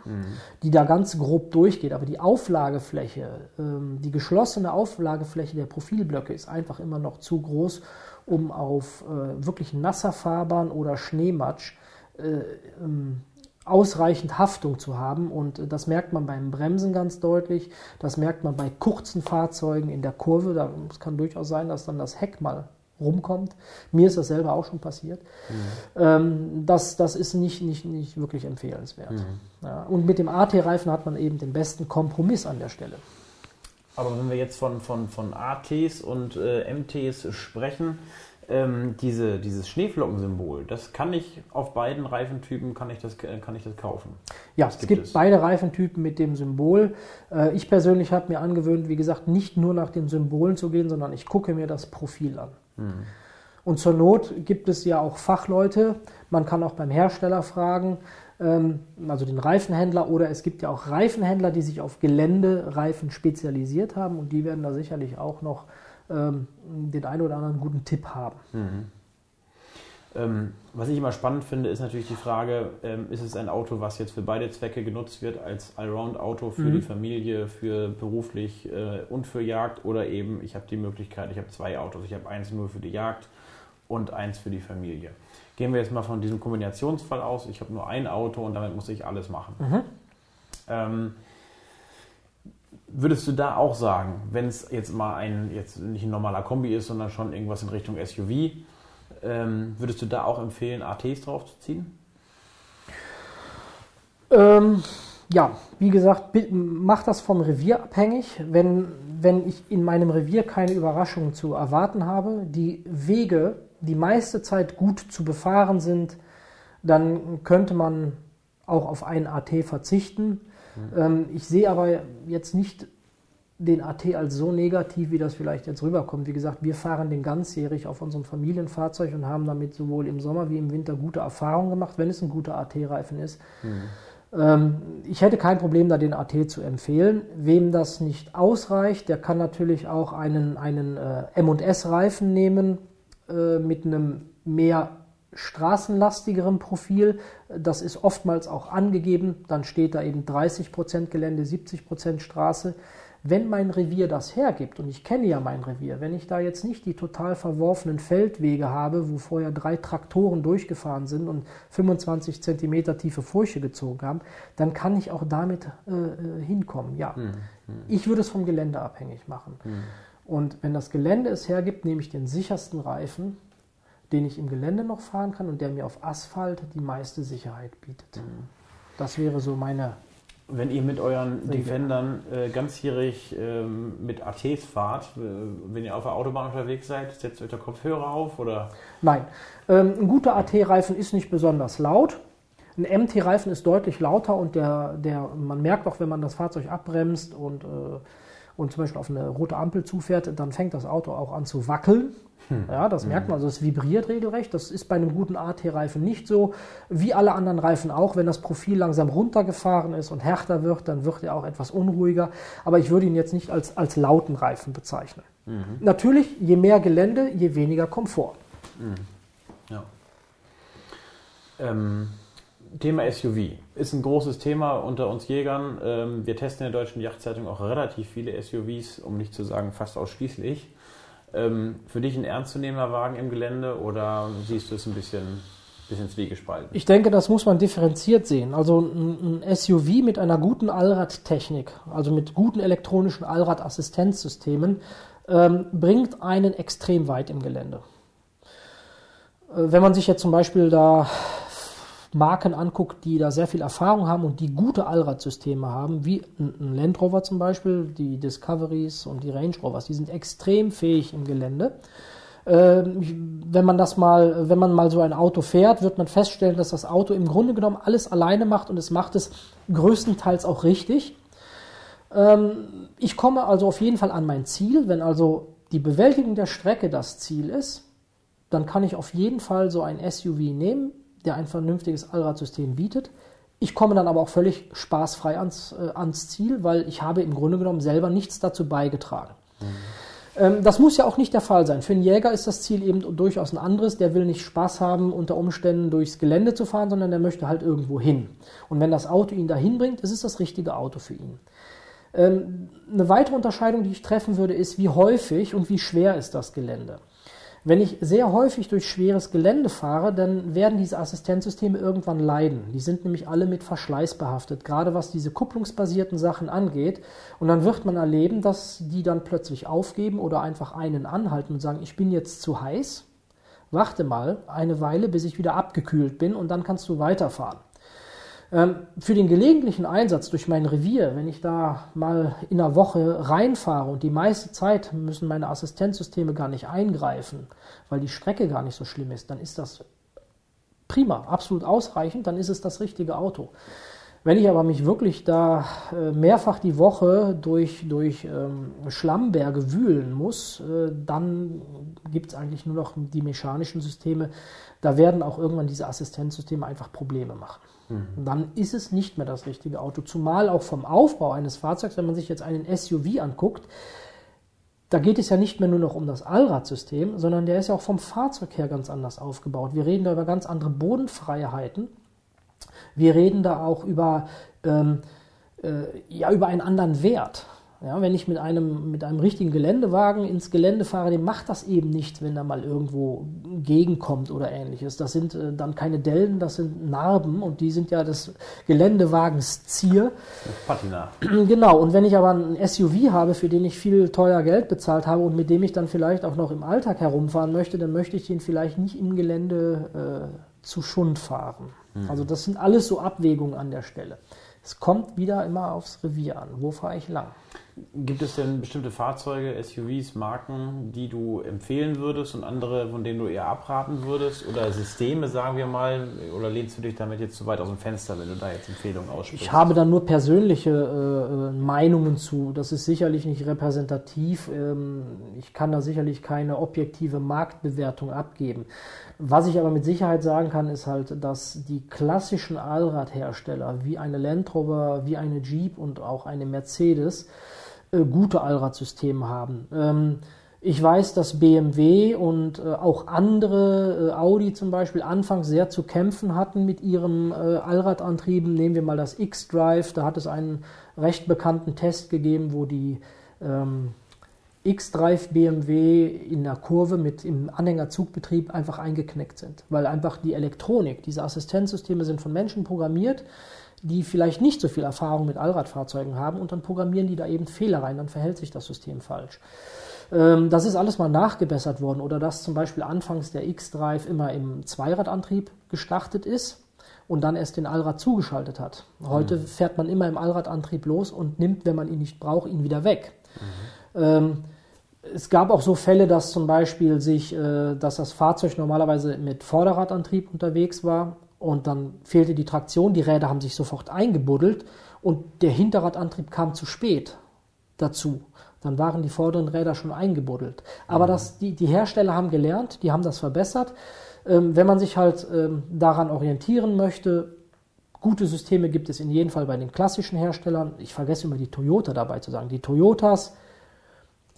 die da ganz grob durchgeht. Aber die Auflagefläche, ähm, die geschlossene Auflagefläche der Profilblöcke ist einfach immer noch zu groß, um auf äh, wirklich nasser Fahrbahn oder Schneematsch äh, ähm, ausreichend Haftung zu haben. Und äh, das merkt man beim Bremsen ganz deutlich. Das merkt man bei kurzen Fahrzeugen in der Kurve. Da, es kann durchaus sein, dass dann das Heck mal rumkommt. Mir ist das selber auch schon passiert. Ähm, das, das ist nicht, nicht, nicht wirklich empfehlenswert. Ja, und mit dem AT-Reifen hat man eben den besten Kompromiss an der Stelle. Aber wenn wir jetzt von, von, von ATs und äh, MTs sprechen, ähm, diese, dieses Schneeflockensymbol, das kann ich auf beiden Reifentypen kann ich das, äh, kann ich das kaufen. Ja, Das es gibt es. beide Reifentypen mit dem Symbol. Äh, Ich persönlich habe mir angewöhnt, wie gesagt, nicht nur nach den Symbolen zu gehen, sondern ich gucke mir das Profil an. Und zur Not gibt es ja auch Fachleute. Man kann auch beim Hersteller fragen, ähm, also den Reifenhändler, oder es gibt ja auch Reifenhändler, die sich auf Geländereifen spezialisiert haben und die werden da sicherlich auch noch ähm, den einen oder anderen guten Tipp haben. Ähm, was ich immer spannend finde, ist natürlich die Frage, ähm, ist es ein Auto, was jetzt für beide Zwecke genutzt wird, als Allround-Auto für Mhm. die Familie, für beruflich äh, und für Jagd oder eben, ich habe die Möglichkeit, ich habe zwei Autos, ich habe eins nur für die Jagd und eins für die Familie. Gehen wir jetzt mal von diesem Kombinationsfall aus, ich habe nur ein Auto und damit muss ich alles machen. Ähm, Würdest du da auch sagen, wenn es jetzt mal ein, jetzt nicht ein normaler Kombi ist, sondern schon irgendwas in Richtung SUV, ähm, würdest du da auch empfehlen, ATs draufzuziehen? Ähm, ja, wie gesagt, mach das vom Revier abhängig. Wenn, wenn ich in meinem Revier keine Überraschungen zu erwarten habe, die Wege die meiste Zeit gut zu befahren sind, dann könnte man auch auf einen AT verzichten. Ähm, ich sehe aber jetzt nicht den AT als so negativ, wie das vielleicht jetzt rüberkommt. Wie gesagt, wir fahren den ganzjährig auf unserem Familienfahrzeug und haben damit sowohl im Sommer wie im Winter gute Erfahrungen gemacht, wenn es ein guter AT-Reifen ist. Ähm, ich hätte kein Problem, da den AT zu empfehlen. Wem das nicht ausreicht, der kann natürlich auch einen, einen äh, M&S-Reifen nehmen äh, mit einem mehr straßenlastigeren Profil. Das ist oftmals auch angegeben. Dann steht da eben 30% Gelände, 70% Straße. Wenn mein Revier das hergibt, und ich kenne ja mein Revier, wenn ich da jetzt nicht die total verworfenen Feldwege habe, wo vorher drei Traktoren durchgefahren sind und 25 Zentimeter tiefe Furche gezogen haben, dann kann ich auch damit äh, äh, hinkommen. Ja, ich würde es vom Gelände abhängig machen. Und wenn das Gelände es hergibt, nehme ich den sichersten Reifen, den ich im Gelände noch fahren kann und der mir auf Asphalt die meiste Sicherheit bietet. Das wäre so meine. Wenn ihr mit euren Defendern äh, ganzjährig ähm, mit ATs fahrt, äh, wenn ihr auf der Autobahn unterwegs seid, setzt euch der Kopfhörer auf oder Nein, ähm, ein guter AT-Reifen ist nicht besonders laut. Ein MT-Reifen ist deutlich lauter und der, der, man merkt auch, wenn man das Fahrzeug abbremst und, äh, und zum Beispiel auf eine rote Ampel zufährt, dann fängt das Auto auch an zu wackeln. Ja, das merkt man, also es vibriert regelrecht. Das ist bei einem guten AT-Reifen nicht so. Wie alle anderen Reifen auch, wenn das Profil langsam runtergefahren ist und härter wird, dann wird er auch etwas unruhiger. Aber ich würde ihn jetzt nicht als, als lauten Reifen bezeichnen. Natürlich, je mehr Gelände, je weniger Komfort. Ja. Ähm, Thema SUV ist ein großes Thema unter uns Jägern. Ähm, wir testen in der Deutschen Yachtzeitung auch relativ viele SUVs, um nicht zu sagen fast ausschließlich. Ähm, für dich ein ernstzunehmender Wagen im Gelände oder siehst du es ein bisschen, bisschen zwiegespalten? Ich denke, das muss man differenziert sehen. Also ein, SUV mit einer guten Allradtechnik, also mit guten elektronischen Allradassistenzsystemen, ähm, bringt einen extrem weit im Gelände. Äh, wenn man sich jetzt zum Beispiel da Marken anguckt, die da sehr viel Erfahrung haben und die gute Allradsysteme haben, wie ein Land Rover zum Beispiel, die Discoveries und die Range Rovers, die sind extrem fähig im Gelände. Ähm, Wenn man das mal, wenn man mal so ein Auto fährt, wird man feststellen, dass das Auto im Grunde genommen alles alleine macht und es macht es größtenteils auch richtig. Ähm, Ich komme also auf jeden Fall an mein Ziel. Wenn also die Bewältigung der Strecke das Ziel ist, dann kann ich auf jeden Fall so ein SUV nehmen, der ein vernünftiges Allradsystem bietet. Ich komme dann aber auch völlig spaßfrei ans, äh, ans Ziel, weil ich habe im Grunde genommen selber nichts dazu beigetragen. Mhm. Ähm, das muss ja auch nicht der Fall sein. Für einen Jäger ist das Ziel eben durchaus ein anderes. Der will nicht Spaß haben, unter Umständen durchs Gelände zu fahren, sondern der möchte halt irgendwo hin. Und wenn das Auto ihn dahin bringt, ist es das richtige Auto für ihn. Ähm, eine weitere Unterscheidung, die ich treffen würde, ist, wie häufig und wie schwer ist das Gelände. Wenn ich sehr häufig durch schweres Gelände fahre, dann werden diese Assistenzsysteme irgendwann leiden. Die sind nämlich alle mit Verschleiß behaftet, gerade was diese kupplungsbasierten Sachen angeht. Und dann wird man erleben, dass die dann plötzlich aufgeben oder einfach einen anhalten und sagen, ich bin jetzt zu heiß. Warte mal eine Weile, bis ich wieder abgekühlt bin und dann kannst du weiterfahren. Ähm, für den gelegentlichen Einsatz durch mein Revier, wenn ich da mal in einer Woche reinfahre und die meiste Zeit müssen meine Assistenzsysteme gar nicht eingreifen, weil die Strecke gar nicht so schlimm ist, dann ist das prima, absolut ausreichend, dann ist es das richtige Auto. Wenn ich aber mich wirklich da äh, mehrfach die Woche durch, durch ähm, Schlammberge wühlen muss, äh, dann gibt es eigentlich nur noch die mechanischen Systeme. Da werden auch irgendwann diese Assistenzsysteme einfach Probleme machen. Mhm. Dann ist es nicht mehr das richtige Auto. Zumal auch vom Aufbau eines Fahrzeugs, wenn man sich jetzt einen SUV anguckt, da geht es ja nicht mehr nur noch um das Allradsystem, sondern der ist ja auch vom Fahrzeug her ganz anders aufgebaut. Wir reden da über ganz andere Bodenfreiheiten. Wir reden da auch über, ähm, äh, ja, über einen anderen Wert. Ja, wenn ich mit einem, mit einem richtigen Geländewagen ins Gelände fahre, dem macht das eben nichts, wenn da mal irgendwo gegenkommt oder ähnliches. Das sind äh, dann keine Dellen, das sind Narben und die sind ja des Geländewagens Zier. Patina. Genau, und wenn ich aber ein SUV habe, für den ich viel teuer Geld bezahlt habe und mit dem ich dann vielleicht auch noch im Alltag herumfahren möchte, dann möchte ich den vielleicht nicht im Gelände äh, zu Schund fahren. Mhm. Also das sind alles so Abwägungen an der Stelle. Es kommt wieder immer aufs Revier an. Wo fahre ich lang? Gibt es denn bestimmte Fahrzeuge, SUVs, Marken, die du empfehlen würdest und andere, von denen du eher abraten würdest? Oder Systeme, sagen wir mal? Oder lehnst du dich damit jetzt zu weit aus dem Fenster, wenn du da jetzt Empfehlungen aussprichst? Ich habe da nur persönliche äh, Meinungen zu. Das ist sicherlich nicht repräsentativ. Ähm, ich kann da sicherlich keine objektive Marktbewertung abgeben. Was ich aber mit Sicherheit sagen kann, ist halt, dass die klassischen Allradhersteller wie eine Land Rover, wie eine Jeep und auch eine Mercedes äh, gute Allradsysteme haben. Ähm, ich weiß, dass BMW und äh, auch andere, äh, Audi zum Beispiel, anfangs sehr zu kämpfen hatten mit ihrem äh, Allradantrieben. Nehmen wir mal das X-Drive, da hat es einen recht bekannten Test gegeben, wo die ähm, X-Drive BMW in der Kurve mit im Anhängerzugbetrieb einfach eingeknickt sind, weil einfach die Elektronik, diese Assistenzsysteme sind von Menschen programmiert die vielleicht nicht so viel Erfahrung mit Allradfahrzeugen haben und dann programmieren die da eben Fehler rein, dann verhält sich das System falsch. Ähm, das ist alles mal nachgebessert worden oder dass zum Beispiel anfangs der X-Drive immer im Zweiradantrieb gestartet ist und dann erst den Allrad zugeschaltet hat. Heute mhm. fährt man immer im Allradantrieb los und nimmt, wenn man ihn nicht braucht, ihn wieder weg. Mhm. Ähm, es gab auch so Fälle, dass zum Beispiel sich, äh, dass das Fahrzeug normalerweise mit Vorderradantrieb unterwegs war und dann fehlte die Traktion, die Räder haben sich sofort eingebuddelt und der Hinterradantrieb kam zu spät dazu. Dann waren die vorderen Räder schon eingebuddelt. Aber mhm. das, die, die Hersteller haben gelernt, die haben das verbessert. Ähm, wenn man sich halt ähm, daran orientieren möchte, gute Systeme gibt es in jedem Fall bei den klassischen Herstellern. Ich vergesse immer die Toyota dabei zu sagen. Die Toyotas,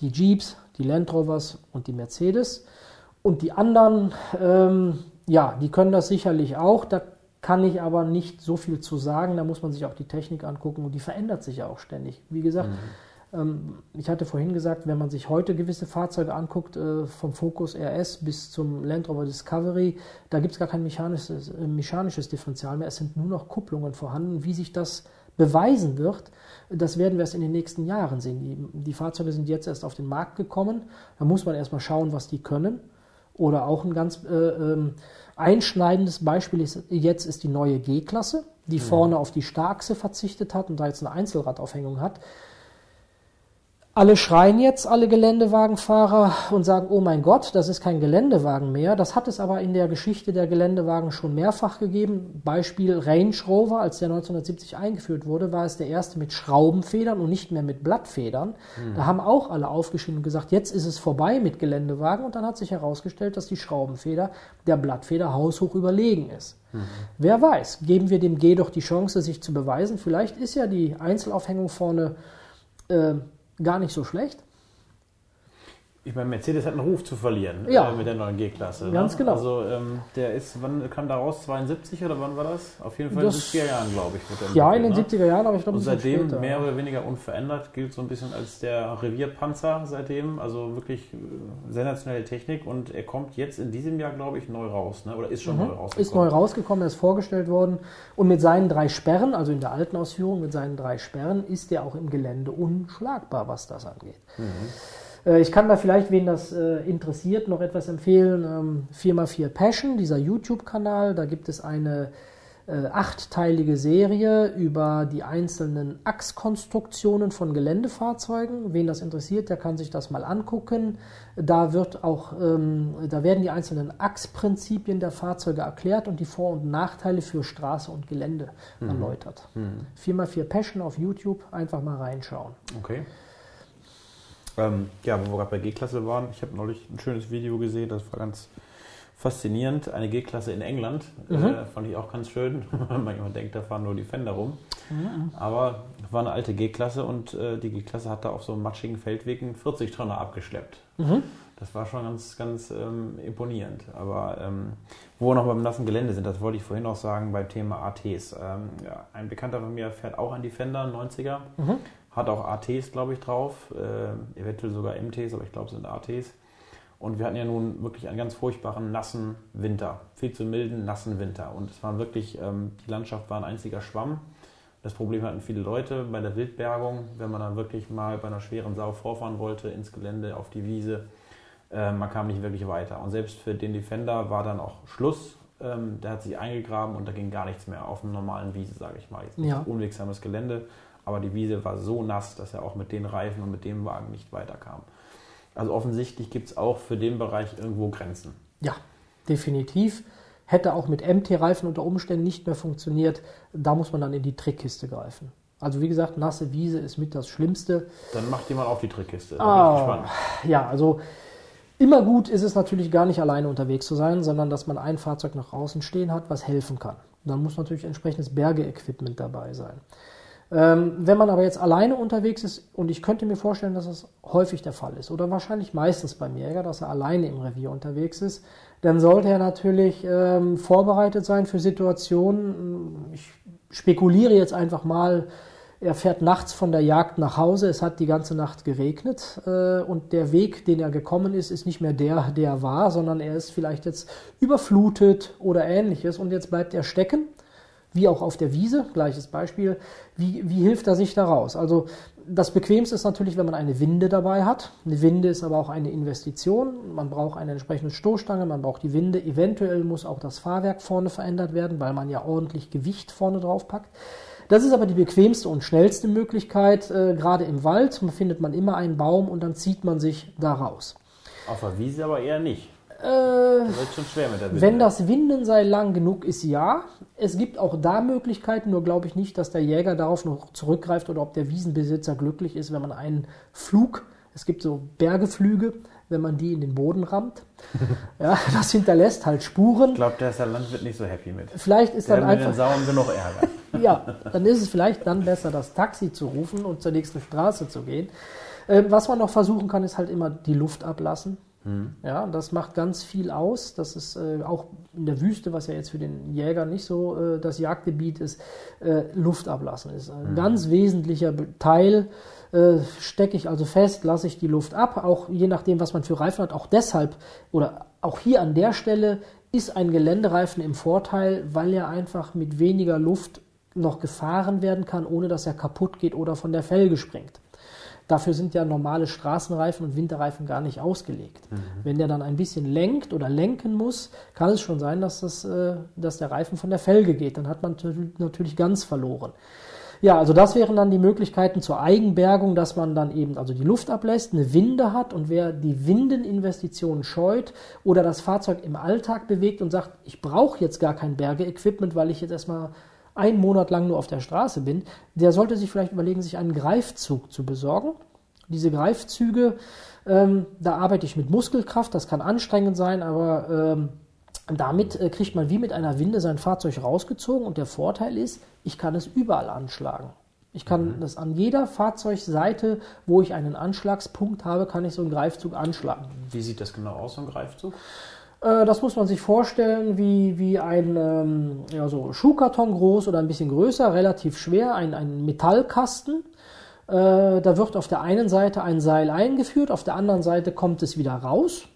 die Jeeps, die Land Rovers und die Mercedes. Und die anderen, ähm, ja, die können das sicherlich auch. Da kann ich aber nicht so viel zu sagen. Da muss man sich auch die Technik angucken und die verändert sich ja auch ständig. Wie gesagt, mhm. ähm, ich hatte vorhin gesagt, wenn man sich heute gewisse Fahrzeuge anguckt, äh, vom Focus RS bis zum Land Rover Discovery, da gibt es gar kein mechanisches, äh, mechanisches Differential mehr. Es sind nur noch Kupplungen vorhanden. Wie sich das beweisen wird, das werden wir erst in den nächsten Jahren sehen. Die, die Fahrzeuge sind jetzt erst auf den Markt gekommen. Da muss man erstmal schauen, was die können. Oder auch ein ganz äh, ähm, einschneidendes Beispiel ist, jetzt ist die neue G-Klasse, die ja. vorne auf die Starkse verzichtet hat und da jetzt eine Einzelradaufhängung hat. Alle schreien jetzt, alle Geländewagenfahrer, und sagen, oh mein Gott, das ist kein Geländewagen mehr. Das hat es aber in der Geschichte der Geländewagen schon mehrfach gegeben. Beispiel Range Rover, als der 1970 eingeführt wurde, war es der erste mit Schraubenfedern und nicht mehr mit Blattfedern. Mhm. Da haben auch alle aufgeschrieben und gesagt, jetzt ist es vorbei mit Geländewagen. Und dann hat sich herausgestellt, dass die Schraubenfeder der Blattfeder haushoch überlegen ist. Mhm. Wer weiß, geben wir dem G doch die Chance, sich zu beweisen. Vielleicht ist ja die Einzelaufhängung vorne äh, gar nicht so schlecht. Ich meine, Mercedes hat einen Ruf zu verlieren ja. äh, mit der neuen G-Klasse. Ne? Ganz genau. Also ähm, der ist, wann kam da raus? 72 oder wann war das? Auf jeden Fall das, in den 70er Jahren, glaube ich. ja, in den ne? 70er Jahren, aber ich glaube, Und seitdem später, mehr oder weniger unverändert, gilt so ein bisschen als der Revierpanzer seitdem. Also wirklich äh, sensationelle Technik und er kommt jetzt in diesem Jahr, glaube ich, neu raus. Ne? Oder ist schon mhm. neu rausgekommen? Ist neu rausgekommen, er ist vorgestellt worden und mit seinen drei Sperren, also in der alten Ausführung mit seinen drei Sperren, ist er auch im Gelände unschlagbar, was das angeht. Mhm. Äh, ich kann da vielleicht, wen das äh, interessiert, noch etwas empfehlen. 4x4 ähm, Passion, dieser YouTube-Kanal. Da gibt es eine äh, achtteilige Serie über die einzelnen Achskonstruktionen von Geländefahrzeugen. Wen das interessiert, der kann sich das mal angucken. Da wird auch, ähm, da werden die einzelnen Achsprinzipien der Fahrzeuge erklärt und die Vor- und Nachteile für Straße und Gelände mhm. erläutert. Mhm. 4x4 Passion auf YouTube, einfach mal reinschauen. Okay. Ähm, ja, wo wir gerade bei G-Klasse waren, ich habe neulich ein schönes Video gesehen, das war ganz faszinierend. Eine G-Klasse in England, mhm. äh, fand ich auch ganz schön. Manchmal denkt, da fahren nur die Fender rum. Mhm. Aber es war eine alte G-Klasse und äh, die G-Klasse hat da auf so einem matschigen Feldweg einen 40 Tonner abgeschleppt. Mhm. Das war schon ganz, ganz ähm, imponierend. Aber ähm, wo wir noch beim nassen Gelände sind, das wollte ich vorhin auch sagen beim Thema ATs. Ähm, ja, ein Bekannter von mir fährt auch an die Fender 90er. Hat auch ATs, glaube ich, drauf, äh, eventuell sogar MTs, aber ich glaube, es sind ATs. Und wir hatten ja nun wirklich einen ganz furchtbaren, nassen Winter. Viel zu milden, nassen Winter. Und es war wirklich, ähm, die Landschaft war ein einziger Schwamm. Das Problem hatten viele Leute bei der Wildbergung, wenn man dann wirklich mal bei einer schweren Sau vorfahren wollte, ins Gelände, auf die Wiese. Äh, man kam nicht wirklich weiter. Und selbst für den Defender war dann auch Schluss. Ähm, der hat sich eingegraben und da ging gar nichts mehr auf einer normalen Wiese, sage ich mal. Jetzt ja. unwegsames Gelände, aber die Wiese war so nass, dass er auch mit den Reifen und mit dem Wagen nicht weiterkam. Also offensichtlich gibt es auch für den Bereich irgendwo Grenzen. Ja, definitiv. Hätte auch mit MT-Reifen unter Umständen nicht mehr funktioniert. Da muss man dann in die Trickkiste greifen. Also wie gesagt, nasse Wiese ist mit das Schlimmste. Dann macht jemand auf die Trickkiste. Ah, ja, also immer gut ist es natürlich gar nicht alleine unterwegs zu sein, sondern dass man ein Fahrzeug nach außen stehen hat, was helfen kann. Dann muss natürlich entsprechendes Bergeequipment dabei sein. Ähm, wenn man aber jetzt alleine unterwegs ist, und ich könnte mir vorstellen, dass das häufig der Fall ist, oder wahrscheinlich meistens beim Jäger, dass er alleine im Revier unterwegs ist, dann sollte er natürlich ähm, vorbereitet sein für Situationen. Ich spekuliere jetzt einfach mal, er fährt nachts von der Jagd nach Hause, es hat die ganze Nacht geregnet äh, und der Weg, den er gekommen ist, ist nicht mehr der, der war, sondern er ist vielleicht jetzt überflutet oder ähnliches. Und jetzt bleibt er stecken wie auch auf der Wiese, gleiches Beispiel. Wie, wie hilft er sich daraus? Also das Bequemste ist natürlich, wenn man eine Winde dabei hat. Eine Winde ist aber auch eine Investition. Man braucht eine entsprechende Stoßstange, man braucht die Winde. Eventuell muss auch das Fahrwerk vorne verändert werden, weil man ja ordentlich Gewicht vorne drauf packt. Das ist aber die bequemste und schnellste Möglichkeit. Äh, gerade im Wald findet man immer einen Baum und dann zieht man sich da raus. Auf der Wiese aber eher nicht. Äh, das wird schon schwer mit der Winde. Wenn das Windenseil lang genug ist, ja. Es gibt auch da Möglichkeiten, nur glaube ich nicht, dass der Jäger darauf noch zurückgreift oder ob der Wiesenbesitzer glücklich ist, wenn man einen Flug, es gibt so Bergeflüge, wenn man die in den Boden rammt. ja, das hinterlässt halt Spuren. Ich glaube, der ist der Landwirt nicht so happy mit. Vielleicht ist der dann einfach. Den Sauern genug Ärger. ja, dann ist es vielleicht dann besser, das Taxi zu rufen und zur nächsten Straße zu gehen. Äh, was man noch versuchen kann, ist halt immer die Luft ablassen. Mhm. Ja, das macht ganz viel aus. Das ist äh, auch in der Wüste, was ja jetzt für den Jäger nicht so äh, das Jagdgebiet ist, äh, Luft ablassen ist ein mhm. ganz wesentlicher Teil. Äh, stecke ich also fest, lasse ich die Luft ab, auch je nachdem, was man für Reifen hat. Auch deshalb oder auch hier an der Stelle ist ein Geländereifen im Vorteil, weil er einfach mit weniger Luft noch gefahren werden kann, ohne dass er kaputt geht oder von der Felge springt. Dafür sind ja normale Straßenreifen und Winterreifen gar nicht ausgelegt. Mhm. Wenn der dann ein bisschen lenkt oder lenken muss, kann es schon sein, dass, das, äh, dass der Reifen von der Felge geht. Dann hat man natürlich ganz verloren. Ja, also das wären dann die Möglichkeiten zur Eigenbergung, dass man dann eben also die Luft ablässt, eine Winde hat und wer die Windeninvestitionen scheut oder das Fahrzeug im Alltag bewegt und sagt, ich brauche jetzt gar kein Bergeequipment, weil ich jetzt erstmal einen Monat lang nur auf der Straße bin, der sollte sich vielleicht überlegen, sich einen Greifzug zu besorgen. Diese Greifzüge, ähm, da arbeite ich mit Muskelkraft, das kann anstrengend sein, aber ähm, Damit äh, kriegt man wie mit einer Winde sein Fahrzeug rausgezogen und der Vorteil ist, ich kann es überall anschlagen. Ich kann mhm. das an jeder Fahrzeugseite, wo ich einen Anschlagspunkt habe, kann ich so einen Greifzug anschlagen. Wie sieht das genau aus, so ein Greifzug? Äh, das muss man sich vorstellen wie, wie ein ähm, ja, so Schuhkarton groß oder ein bisschen größer, relativ schwer, ein, ein Metallkasten. Äh, da wird auf der einen Seite ein Seil eingeführt, auf der anderen Seite kommt es wieder raus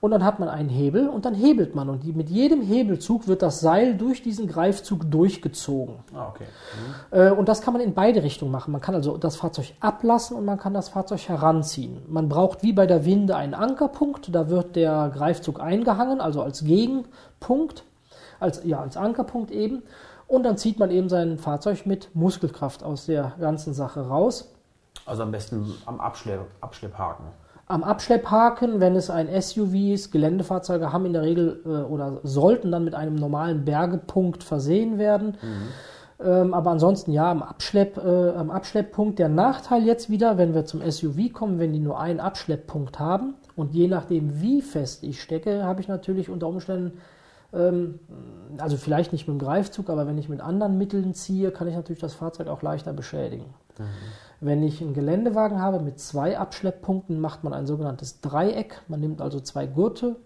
und dann hat man einen Hebel und dann hebelt man und die, mit jedem Hebelzug wird das Seil durch diesen Greifzug durchgezogen. Ah, okay. Mhm. Äh, und das kann man in beide Richtungen machen. Man kann also das Fahrzeug ablassen und man kann das Fahrzeug heranziehen. Man braucht wie bei der Winde einen Ankerpunkt, da wird der Greifzug eingehangen, also als Gegenpunkt, als, ja, als Ankerpunkt eben. Und dann zieht man eben sein Fahrzeug mit Muskelkraft aus der ganzen Sache raus. Also am besten am Abschlepp, Abschlepphaken am Abschlepphaken, wenn es ein SUV ist, Geländefahrzeuge haben in der Regel äh, oder sollten dann mit einem normalen Bergepunkt versehen werden. Mhm. Ähm, aber ansonsten ja, am, Abschlepp, äh, am Abschlepppunkt. Der Nachteil jetzt wieder, wenn wir zum SUV kommen, wenn die nur einen Abschlepppunkt haben und je nachdem, wie fest ich stecke, habe ich natürlich unter Umständen ähm, also vielleicht nicht mit dem Greifzug, aber wenn ich mit anderen Mitteln ziehe, kann ich natürlich das Fahrzeug auch leichter beschädigen. Mhm. Wenn ich einen Geländewagen habe mit zwei Abschlepppunkten, macht man ein sogenanntes Dreieck. Man nimmt also zwei Gurte,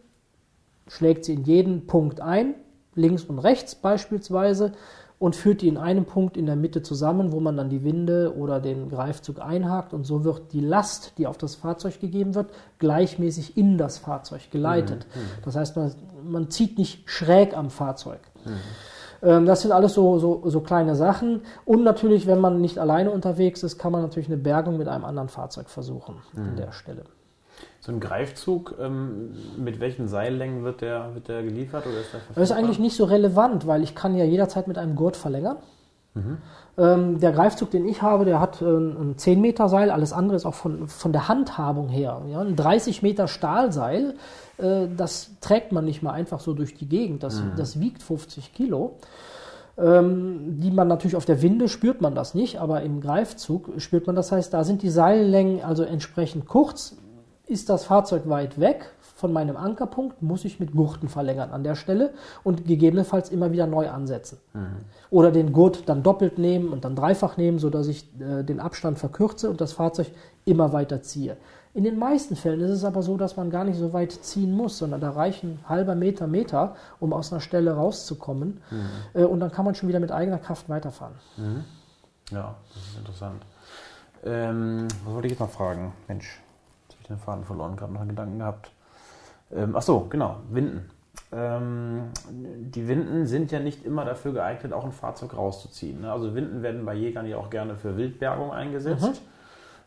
schlägt sie in jeden Punkt ein, links und rechts beispielsweise, und führt die in einem Punkt in der Mitte zusammen, wo man dann die Winde oder den Greifzug einhakt. Und so wird die Last, die auf das Fahrzeug gegeben wird, gleichmäßig in das Fahrzeug geleitet. Mhm. Das heißt, man, man, zieht nicht schräg am Fahrzeug. Mhm. Ähm, das sind alles so, so, so kleine Sachen. Und natürlich, wenn man nicht alleine unterwegs ist, kann man natürlich eine Bergung mit einem anderen Fahrzeug versuchen mhm. an der Stelle. So ein Greifzug, ähm, mit welchen Seillängen wird der, wird der geliefert? Oder ist das ist eigentlich nicht so relevant, weil ich kann ja jederzeit mit einem Gurt verlängern. Mhm. Ähm, der Greifzug, den ich habe, der hat äh, ein 10 Meter Seil, alles andere ist auch von, von der Handhabung her. Ja? Ein 30 Meter Stahlseil, äh, das trägt man nicht mal einfach so durch die Gegend, das, mhm. das wiegt 50 Kilo. Ähm, die man natürlich auf der Winde spürt man das nicht, aber im Greifzug spürt man das. Heißt, da sind die Seillängen also entsprechend kurz. Ist das Fahrzeug weit weg von meinem Ankerpunkt, muss ich mit Gurten verlängern an der Stelle und gegebenenfalls immer wieder neu ansetzen. Mhm. Oder den Gurt dann doppelt nehmen und dann dreifach nehmen, sodass ich äh, den Abstand verkürze und das Fahrzeug immer weiter ziehe. In den meisten Fällen ist es aber so, dass man gar nicht so weit ziehen muss, sondern da reichen halber Meter, Meter, um aus einer Stelle rauszukommen. Mhm. Äh, und dann kann man schon wieder mit eigener Kraft weiterfahren. Mhm. Ja, das ist interessant. Ähm, was wollte ich jetzt noch fragen? Mensch, jetzt habe ich den Faden verloren, gerade noch einen Gedanken gehabt. Ähm, ach so, genau, Winden. Ähm, die Winden sind ja nicht immer dafür geeignet, auch ein Fahrzeug rauszuziehen. Ne? Also Winden werden bei Jägern ja auch gerne für Wildbergung eingesetzt. Mhm.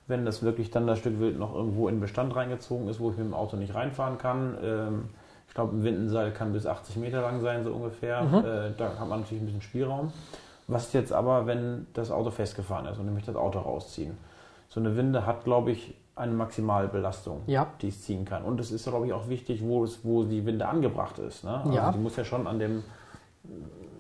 Wenn das wirklich dann das Stück Wild noch irgendwo in den Bestand reingezogen ist, wo ich mit dem Auto nicht reinfahren kann. Ähm, ich glaube, ein Windenseil kann bis 80 Meter lang sein, so ungefähr. Mhm. Äh, da hat man natürlich ein bisschen Spielraum. Was ist jetzt aber, wenn das Auto festgefahren ist und ich möchte das Auto rausziehen? So eine Winde hat, glaube ich, eine Maximalbelastung, ja. die es ziehen kann. Und es ist, glaube ich, auch wichtig, wo, es, wo die Winde angebracht ist. Ne? Also ja. die muss ja schon an dem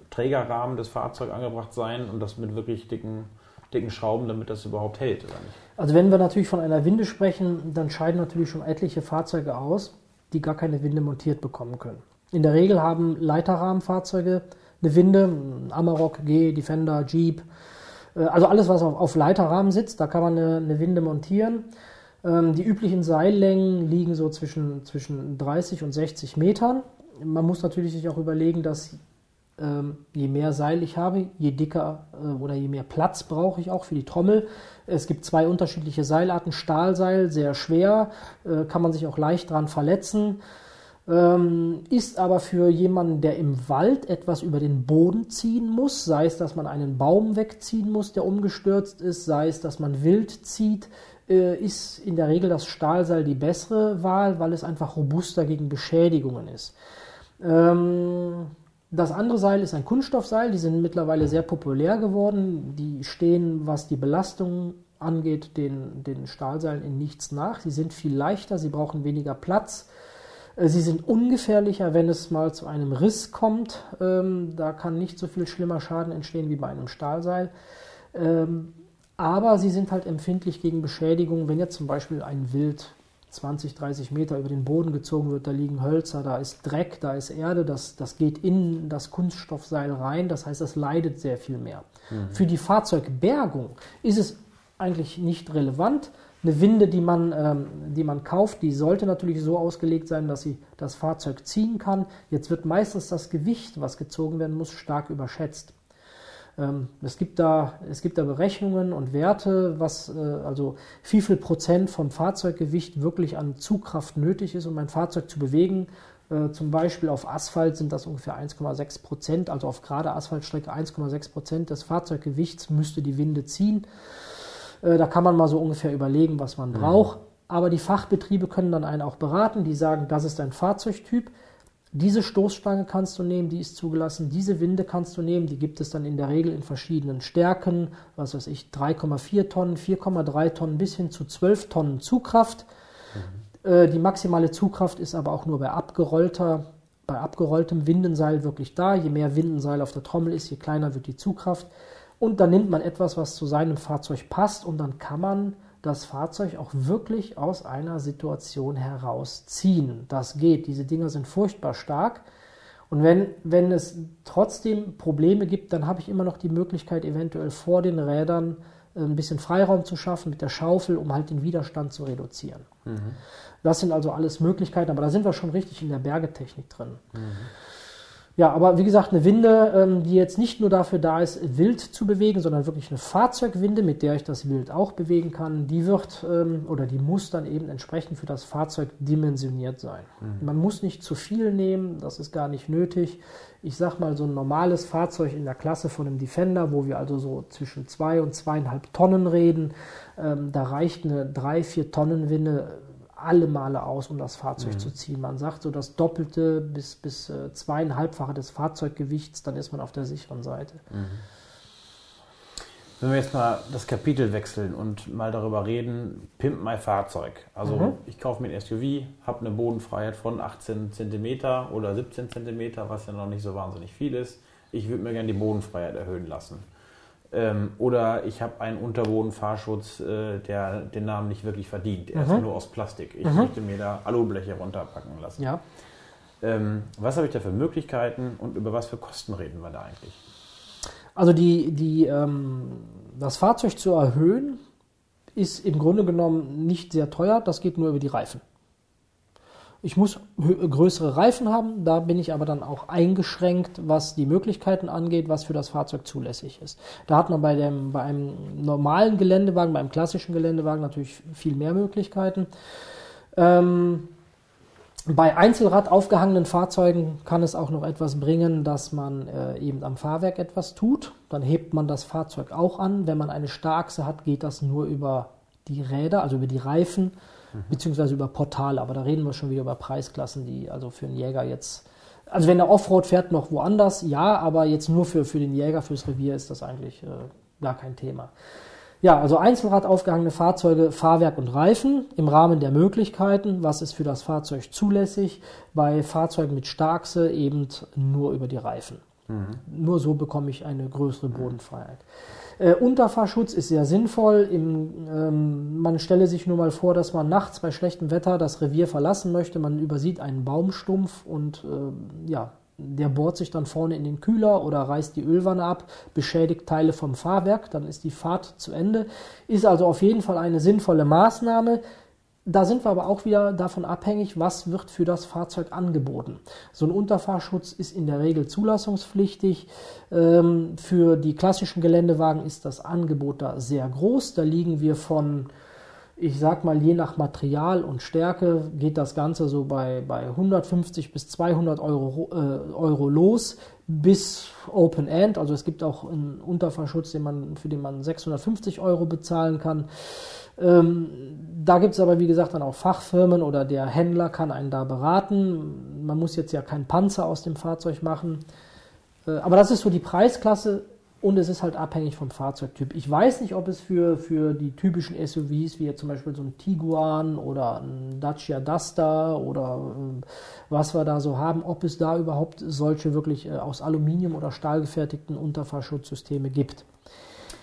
Trägerrahmen des Fahrzeugs angebracht sein und das mit wirklich dicken, dicken Schrauben, damit das überhaupt hält, oder nicht? Also wenn wir natürlich von einer Winde sprechen, dann scheiden natürlich schon etliche Fahrzeuge aus, die gar keine Winde montiert bekommen können. In der Regel haben Leiterrahmenfahrzeuge eine Winde, Amarok, G, Defender, Jeep, äh, also alles, was auf, Leiterrahmen sitzt, da kann man eine, eine Winde montieren. Ähm, die üblichen Seillängen liegen so zwischen, zwischen 30 und 60 Metern. Man muss natürlich sich auch überlegen, dass ähm, je mehr Seil ich habe, je dicker äh, oder je mehr Platz brauche ich auch für die Trommel. Es gibt zwei unterschiedliche Seilarten. Stahlseil, sehr schwer, äh, kann man sich auch leicht dran verletzen. Ähm, ist aber für jemanden, der im Wald etwas über den Boden ziehen muss, sei es, dass man einen Baum wegziehen muss, der umgestürzt ist, sei es, dass man wild zieht, ist in der Regel das Stahlseil die bessere Wahl, weil es einfach robuster gegen Beschädigungen ist. Ähm, das andere Seil ist ein Kunststoffseil, die sind mittlerweile sehr populär geworden. Die stehen, was die Belastung angeht, den, den Stahlseilen in nichts nach. Sie sind viel leichter, sie brauchen weniger Platz. Äh, sie sind ungefährlicher, wenn es mal zu einem Riss kommt. Ähm, da kann nicht so viel schlimmer Schaden entstehen wie bei einem Stahlseil. Aber sie sind halt empfindlich gegen Beschädigung, wenn jetzt zum Beispiel ein Wild 20, 30 Meter über den Boden gezogen wird, da liegen Hölzer, da ist Dreck, da ist Erde, das, das geht in das Kunststoffseil rein, das heißt, das leidet sehr viel mehr. Mhm. Für die Fahrzeugbergung ist es eigentlich nicht relevant. Eine Winde, die man, ähm, die man kauft, die sollte natürlich so ausgelegt sein, dass sie das Fahrzeug ziehen kann. Jetzt wird meistens das Gewicht, was gezogen werden muss, stark überschätzt. Ähm, es, gibt da, es gibt da Berechnungen und Werte, was äh, also wie viel Prozent vom Fahrzeuggewicht wirklich an Zugkraft nötig ist, um ein Fahrzeug zu bewegen. Äh, zum Beispiel auf Asphalt sind das ungefähr 1,6 Prozent, also auf gerade Asphaltstrecke 1,6 Prozent des Fahrzeuggewichts müsste die Winde ziehen. Äh, da kann man mal so ungefähr überlegen, was man mhm. braucht. Aber die Fachbetriebe können dann einen auch beraten, die sagen, das ist ein Fahrzeugtyp. Diese Stoßstange kannst du nehmen, die ist zugelassen. Diese Winde kannst du nehmen, die gibt es dann in der Regel in verschiedenen Stärken, was weiß ich, 3,4 Tonnen, 4,3 Tonnen bis hin zu 12 Tonnen Zugkraft. Mhm. Äh, die maximale Zugkraft ist aber auch nur bei abgerollter, bei abgerolltem Windenseil wirklich da. Je mehr Windenseil auf der Trommel ist, je kleiner wird die Zugkraft. Und dann nimmt man etwas, was zu seinem Fahrzeug passt und dann kann man das Fahrzeug auch wirklich aus einer Situation herausziehen. Das geht. Diese Dinger sind furchtbar stark. Und wenn, wenn es trotzdem Probleme gibt, dann habe ich immer noch die Möglichkeit, eventuell vor den Rädern äh, ein bisschen Freiraum zu schaffen mit der Schaufel, um halt den Widerstand zu reduzieren. Mhm. Das sind also alles Möglichkeiten, aber da sind wir schon richtig in der Bergetechnik drin. Mhm. Ja, aber wie gesagt, eine Winde, ähm, die jetzt nicht nur dafür da ist, Wild zu bewegen, sondern wirklich eine Fahrzeugwinde, mit der ich das Wild auch bewegen kann, die wird ähm, oder die muss dann eben entsprechend für das Fahrzeug dimensioniert sein. Mhm. Man muss nicht zu viel nehmen, das ist gar nicht nötig. Ich sag mal, so ein normales Fahrzeug in der Klasse von einem Defender, wo wir also so zwischen zwei und zweieinhalb Tonnen reden, ähm, da reicht eine drei, vier Tonnen Winde alle Male aus, um das Fahrzeug mhm. zu ziehen. Man sagt so das Doppelte bis, bis äh, zweieinhalbfache des Fahrzeuggewichts, dann ist man auf der sicheren Seite. Mhm. Wenn wir jetzt mal das Kapitel wechseln und mal darüber reden, pimp mein Fahrzeug. Also mhm. ich kaufe mir ein SUV, habe eine Bodenfreiheit von 18 cm oder 17 cm, was ja noch nicht so wahnsinnig viel ist. Ich würde mir gerne die Bodenfreiheit erhöhen lassen. Ähm, oder ich habe einen Unterbodenfahrschutz, äh, der den Namen nicht wirklich verdient. Er mhm. ist nur aus Plastik. Ich mhm. möchte mir da Alubleche runterpacken lassen. Ja. Ähm, was habe ich da für Möglichkeiten und über was für Kosten reden wir da eigentlich? Also die, die, ähm, das Fahrzeug zu erhöhen ist im Grunde genommen nicht sehr teuer. Das geht nur über die Reifen. Ich muss größere Reifen haben, da bin ich aber dann auch eingeschränkt, was die Möglichkeiten angeht, was für das Fahrzeug zulässig ist. Da hat man bei, dem, bei einem normalen Geländewagen, bei einem klassischen Geländewagen natürlich viel mehr Möglichkeiten. Ähm, bei Einzelrad aufgehangenen Fahrzeugen kann es auch noch etwas bringen, dass man äh, eben am Fahrwerk etwas tut. Dann hebt man das Fahrzeug auch an. Wenn man eine Starkse hat, geht das nur über die Räder, also über die Reifen mhm. beziehungsweise über Portale. Aber da reden wir schon wieder über Preisklassen, die also für einen Jäger jetzt. Also wenn der Offroad fährt noch woanders, ja, aber jetzt nur für, für den Jäger, fürs Revier ist das eigentlich äh, gar kein Thema. Ja, also Einzelrad aufgehangene Fahrzeuge, Fahrwerk und Reifen im Rahmen der Möglichkeiten. Was ist für das Fahrzeug zulässig? Bei Fahrzeugen mit Starkse eben nur über die Reifen. Mhm. Nur so bekomme ich eine größere Bodenfreiheit. Äh, Unterfahrschutz ist sehr sinnvoll. Im, ähm, man stelle sich nur mal vor, dass man nachts bei schlechtem Wetter das Revier verlassen möchte. Man übersieht einen Baumstumpf und äh, ja, der bohrt sich dann vorne in den Kühler oder reißt die Ölwanne ab, beschädigt Teile vom Fahrwerk, dann ist die Fahrt zu Ende. Ist also auf jeden Fall eine sinnvolle Maßnahme. Da sind wir aber auch wieder davon abhängig, was wird für das Fahrzeug angeboten. So ein Unterfahrschutz ist in der Regel zulassungspflichtig. Ähm, für die klassischen Geländewagen ist das Angebot da sehr groß. Da liegen wir von, ich sag mal, je nach Material und Stärke geht das Ganze so bei, bei 150 bis 200 Euro, äh, Euro los bis Open End. Also es gibt auch einen Unterfahrschutz, den man, für den man 650 Euro bezahlen kann. Ähm, da gibt es aber, wie gesagt, dann auch Fachfirmen oder der Händler kann einen da beraten. Man muss jetzt ja keinen Panzer aus dem Fahrzeug machen. Äh, aber das ist so die Preisklasse und es ist halt abhängig vom Fahrzeugtyp. Ich weiß nicht, ob es für, für die typischen SUVs, wie jetzt zum Beispiel so ein Tiguan oder ein Dacia Duster oder äh, was wir da so haben, ob es da überhaupt solche wirklich äh, aus Aluminium oder Stahl gefertigten Unterfahrschutzsysteme gibt.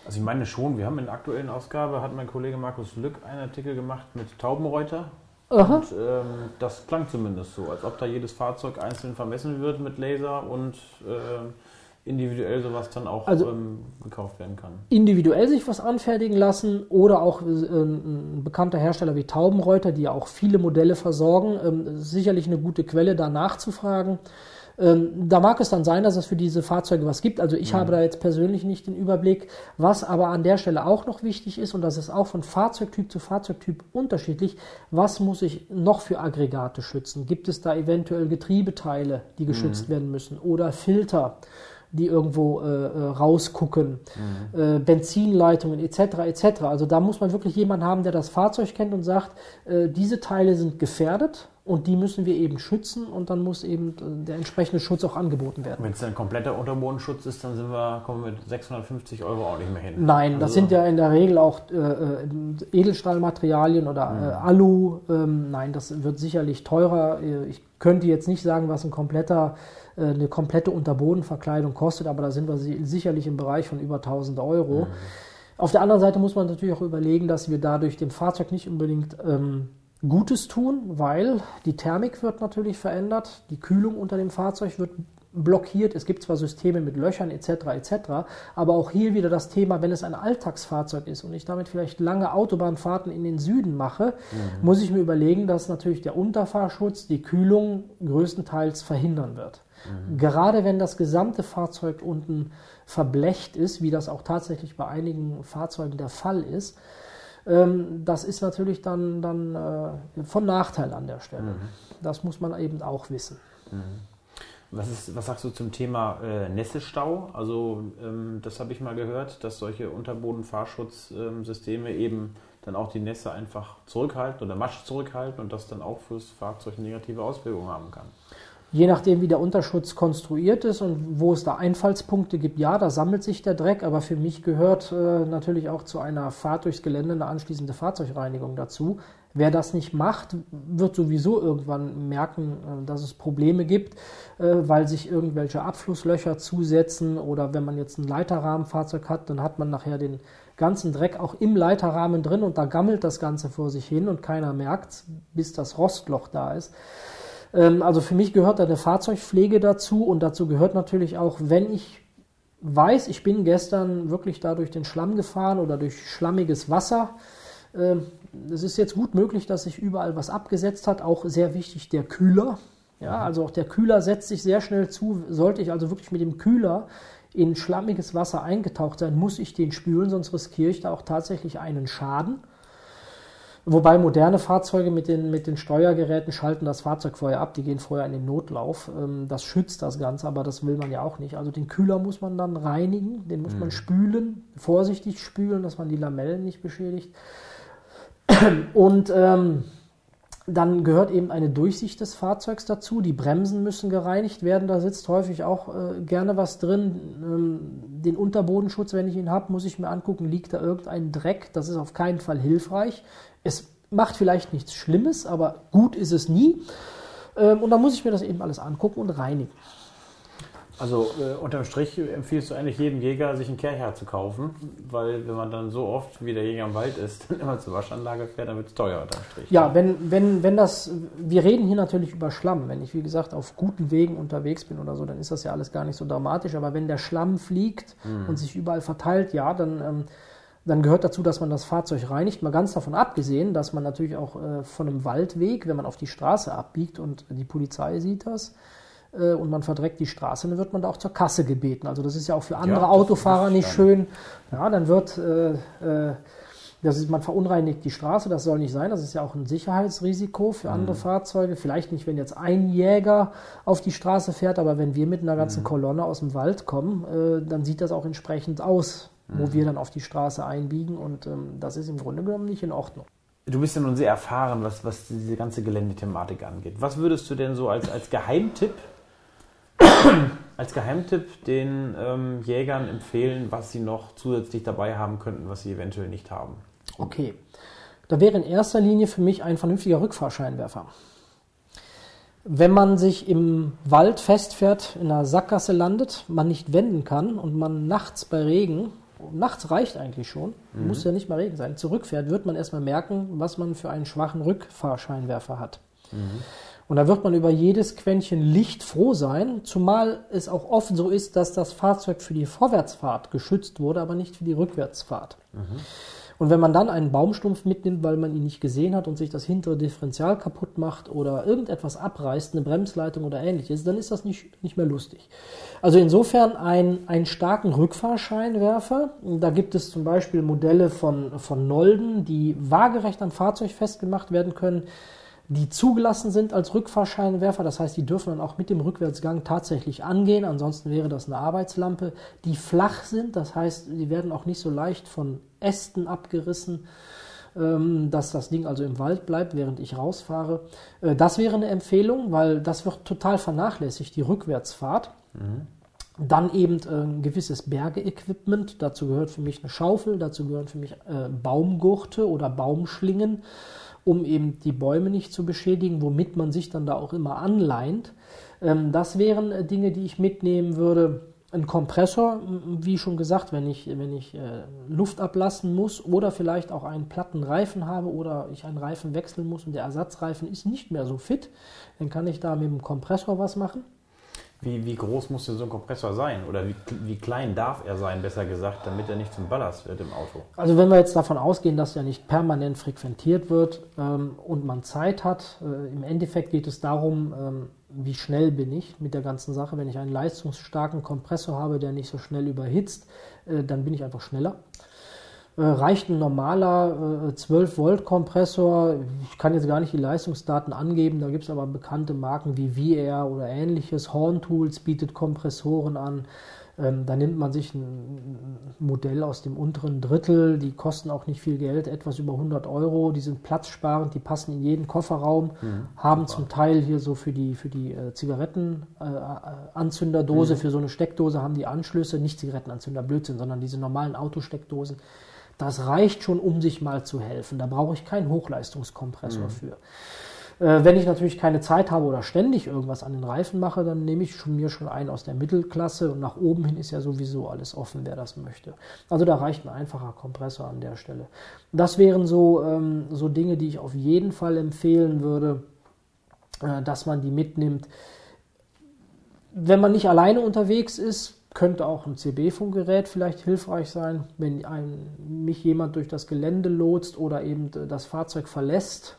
Also ich meine schon, wir haben in der aktuellen Ausgabe, hat mein Kollege Markus Lück einen Artikel gemacht mit Taubenreuter. Aha. Und ähm, das klang zumindest so, als ob da jedes Fahrzeug einzeln vermessen wird mit Laser und äh, individuell sowas dann auch also ähm, gekauft werden kann. Individuell sich was anfertigen lassen oder auch äh, ein bekannter Hersteller wie Taubenreuter, die ja auch viele Modelle versorgen, ähm, sicherlich eine gute Quelle da nachzufragen. Ähm, da mag es dann sein, dass es für diese Fahrzeuge was gibt. Also ich mhm. habe da jetzt persönlich nicht den Überblick. Was aber an der Stelle auch noch wichtig ist, und das ist auch von Fahrzeugtyp zu Fahrzeugtyp unterschiedlich, was muss ich noch für Aggregate schützen? Gibt es da eventuell Getriebeteile, die geschützt mhm. werden müssen oder Filter? die irgendwo äh, äh, rausgucken, mhm. äh, Benzinleitungen etc. etc. Also da muss man wirklich jemanden haben, der das Fahrzeug kennt und sagt, äh, diese Teile sind gefährdet und die müssen wir eben schützen und dann muss eben äh, der entsprechende Schutz auch angeboten werden. Wenn es ein kompletter Unterbodenschutz ist, dann sind wir, kommen wir mit 650 Euro auch nicht mehr hin. Nein, das also sind ja in der Regel auch äh, äh Edelstahlmaterialien oder mhm. äh, Alu. Ähm, nein, das wird sicherlich teurer. Ich könnte jetzt nicht sagen, was ein kompletter äh, eine komplette Unterbodenverkleidung kostet, aber da sind wir sicherlich im Bereich von über 1000 Euro. Mhm. Auf der anderen Seite muss man natürlich auch überlegen, dass wir dadurch dem Fahrzeug nicht unbedingt ähm, Gutes tun, weil die Thermik wird natürlich verändert, die Kühlung unter dem Fahrzeug wird blockiert. Es gibt zwar Systeme mit Löchern etc. etc., aber auch hier wieder das Thema, wenn es ein Alltagsfahrzeug ist und ich damit vielleicht lange Autobahnfahrten in den Süden mache, mhm. muss ich mir überlegen, dass natürlich der Unterfahrschutz die Kühlung größtenteils verhindern wird. Mhm. Gerade wenn das gesamte Fahrzeug unten verblecht ist, wie das auch tatsächlich bei einigen Fahrzeugen der Fall ist, das ist natürlich dann, dann äh, von Nachteil an der Stelle. Mhm. Das muss man eben auch wissen. Mhm. Was, ist, was sagst du zum Thema äh, Nässestau? Also ähm, das habe ich mal gehört, dass solche Unterbodenfahrschutzsysteme ähm, eben dann auch die Nässe einfach zurückhalten oder Matsch zurückhalten und das dann auch fürs Fahrzeug negative Auswirkungen haben kann. Je nachdem, wie der Unterschutz konstruiert ist und wo es da Einfallspunkte gibt, ja, da sammelt sich der Dreck, aber für mich gehört äh, natürlich auch zu einer Fahrt durchs Gelände eine anschließende Fahrzeugreinigung dazu. Wer das nicht macht, wird sowieso irgendwann merken, äh, dass es Probleme gibt, äh, weil sich irgendwelche Abflusslöcher zusetzen oder wenn man jetzt ein Leiterrahmenfahrzeug hat, dann hat man nachher den ganzen Dreck auch im Leiterrahmen drin und da gammelt das Ganze vor sich hin und keiner merkt, bis das Rostloch da ist. Ähm, also für mich gehört da eine Fahrzeugpflege dazu und dazu gehört natürlich auch, wenn ich weiß, ich bin gestern wirklich da durch den Schlamm gefahren oder durch schlammiges Wasser. Ähm, es ist jetzt gut möglich, dass sich überall was abgesetzt hat. Auch sehr wichtig der Kühler. Ja, also auch der Kühler setzt sich sehr schnell zu. Sollte ich also wirklich mit dem Kühler in schlammiges Wasser eingetaucht sein, muss ich den spülen, sonst riskiere ich da auch tatsächlich einen Schaden. Wobei moderne Fahrzeuge mit den, mit den Steuergeräten schalten das Fahrzeug vorher ab, die gehen vorher in den Notlauf. Ähm, das schützt das Ganze, aber das will man ja auch nicht. Also den Kühler muss man dann reinigen, den muss mhm. man spülen, vorsichtig spülen, dass man die Lamellen nicht beschädigt. Und ähm, dann gehört eben eine Durchsicht des Fahrzeugs dazu. Die Bremsen müssen gereinigt werden. Da sitzt häufig auch äh, gerne was drin. Ähm, den Unterbodenschutz, wenn ich ihn habe, muss ich mir angucken, liegt da irgendein Dreck. Das ist auf keinen Fall hilfreich. Es macht vielleicht nichts Schlimmes, aber gut ist es nie. Ähm, und dann muss ich mir das eben alles angucken und reinigen. Also äh, unterm Strich empfiehlst du eigentlich jedem Jäger, sich einen Kehrherr zu kaufen, weil wenn man dann so oft wie der Jäger im Wald ist, dann immer zur Waschanlage fährt, dann wird es teuer unterm Strich. Ja, wenn, wenn, wenn das, wir reden hier natürlich über Schlamm. Wenn ich, wie gesagt, auf guten Wegen unterwegs bin oder so, dann ist das ja alles gar nicht so dramatisch. Aber wenn der Schlamm fliegt mhm. und sich überall verteilt, ja, dann... Ähm, dann gehört dazu, dass man das Fahrzeug reinigt. Mal ganz davon abgesehen, dass man natürlich auch äh, von einem Waldweg, wenn man auf die Straße abbiegt und die Polizei sieht das äh, und man verdreckt die Straße, dann wird man da auch zur Kasse gebeten. Also das ist ja auch für andere ja, Autofahrer nicht schön. Ja, dann wird äh, äh, das ist, man verunreinigt die Straße, das soll nicht sein. Das ist ja auch ein Sicherheitsrisiko für mhm. andere Fahrzeuge. Vielleicht nicht, wenn jetzt ein Jäger auf die Straße fährt, aber wenn wir mit einer ganzen mhm. Kolonne aus dem Wald kommen, äh, dann sieht das auch entsprechend aus wo wir dann auf die Straße einbiegen und ähm, das ist im Grunde genommen nicht in Ordnung. Du bist ja nun sehr erfahren, was, was diese ganze Geländethematik angeht. Was würdest du denn so als, als Geheimtipp als Geheimtipp den ähm, Jägern empfehlen, was sie noch zusätzlich dabei haben könnten, was sie eventuell nicht haben? Okay. Da wäre in erster Linie für mich ein vernünftiger Rückfahrscheinwerfer. Wenn man sich im Wald festfährt, in einer Sackgasse landet, man nicht wenden kann und man nachts bei Regen nachts reicht eigentlich schon, mhm. muss ja nicht mal Regen sein, zurückfährt, wird man erstmal merken, was man für einen schwachen Rückfahrscheinwerfer hat. Mhm. Und da wird man über jedes Quäntchen Licht froh sein, zumal es auch oft so ist, dass das Fahrzeug für die Vorwärtsfahrt geschützt wurde, aber nicht für die Rückwärtsfahrt. Mhm. Und wenn man dann einen Baumstumpf mitnimmt, weil man ihn nicht gesehen hat und sich das hintere Differential kaputt macht oder irgendetwas abreißt, eine Bremsleitung oder ähnliches, dann ist das nicht, nicht mehr lustig. Also insofern ein, einen starken Rückfahrscheinwerfer. Da gibt es zum Beispiel Modelle von, von Nolden, die waagerecht am Fahrzeug festgemacht werden können die zugelassen sind als Rückfahrscheinwerfer. Das heißt, die dürfen dann auch mit dem Rückwärtsgang tatsächlich angehen. Ansonsten wäre das eine Arbeitslampe. Die flach sind, das heißt, die werden auch nicht so leicht von Ästen abgerissen, ähm, dass das Ding also im Wald bleibt, während ich rausfahre. Äh, das wäre eine Empfehlung, weil das wird total vernachlässigt, die Rückwärtsfahrt. Mhm. Dann eben äh, ein gewisses Bergeequipment. Dazu gehört für mich eine Schaufel, dazu gehören für mich äh, Baumgurte oder Baumschlingen um eben die Bäume nicht zu beschädigen, womit man sich dann da auch immer anleint. Ähm, das wären Dinge, die ich mitnehmen würde. Ein Kompressor, wie schon gesagt, wenn ich, wenn ich äh, Luft ablassen muss oder vielleicht auch einen platten Reifen habe oder ich einen Reifen wechseln muss und der Ersatzreifen ist nicht mehr so fit, dann kann ich da mit dem Kompressor was machen. Wie, wie groß muss denn so ein Kompressor sein? Oder wie, wie klein darf er sein, besser gesagt, damit er nicht zum Ballast wird im Auto? Also wenn wir jetzt davon ausgehen, dass er nicht permanent frequentiert wird ähm, und man Zeit hat, äh, im Endeffekt geht es darum, ähm, wie schnell bin ich mit der ganzen Sache. Wenn ich einen leistungsstarken Kompressor habe, der nicht so schnell überhitzt, äh, dann bin ich einfach schneller. Äh, reicht ein normaler äh, 12 Volt Kompressor. Ich kann jetzt gar nicht die Leistungsdaten angeben, da gibt es aber bekannte Marken wie VR oder ähnliches. Horn Tools bietet Kompressoren an. Ähm, da nimmt man sich ein Modell aus dem unteren Drittel, die kosten auch nicht viel Geld, etwas über 100 Euro, die sind platzsparend, die passen in jeden Kofferraum, mhm, haben super. zum Teil hier so für die, für die äh, Zigarettenanzünderdose, äh, mhm. für so eine Steckdose haben die Anschlüsse, nicht Zigarettenanzünder, Blödsinn, sondern diese normalen Autosteckdosen. Das reicht schon, um sich mal zu helfen. Da brauche ich keinen Hochleistungskompressor mhm. für. Äh, wenn ich natürlich keine Zeit habe oder ständig irgendwas an den Reifen mache, dann nehme ich schon, mir schon einen aus der Mittelklasse und nach oben hin ist ja sowieso alles offen, wer das möchte. Also da reicht ein einfacher Kompressor an der Stelle. Das wären so, ähm, so Dinge, die ich auf jeden Fall empfehlen würde, äh, dass man die mitnimmt. Wenn man nicht alleine unterwegs ist, könnte auch ein CB-Funkgerät vielleicht hilfreich sein, wenn ein, mich jemand durch das Gelände lotst oder eben das Fahrzeug verlässt.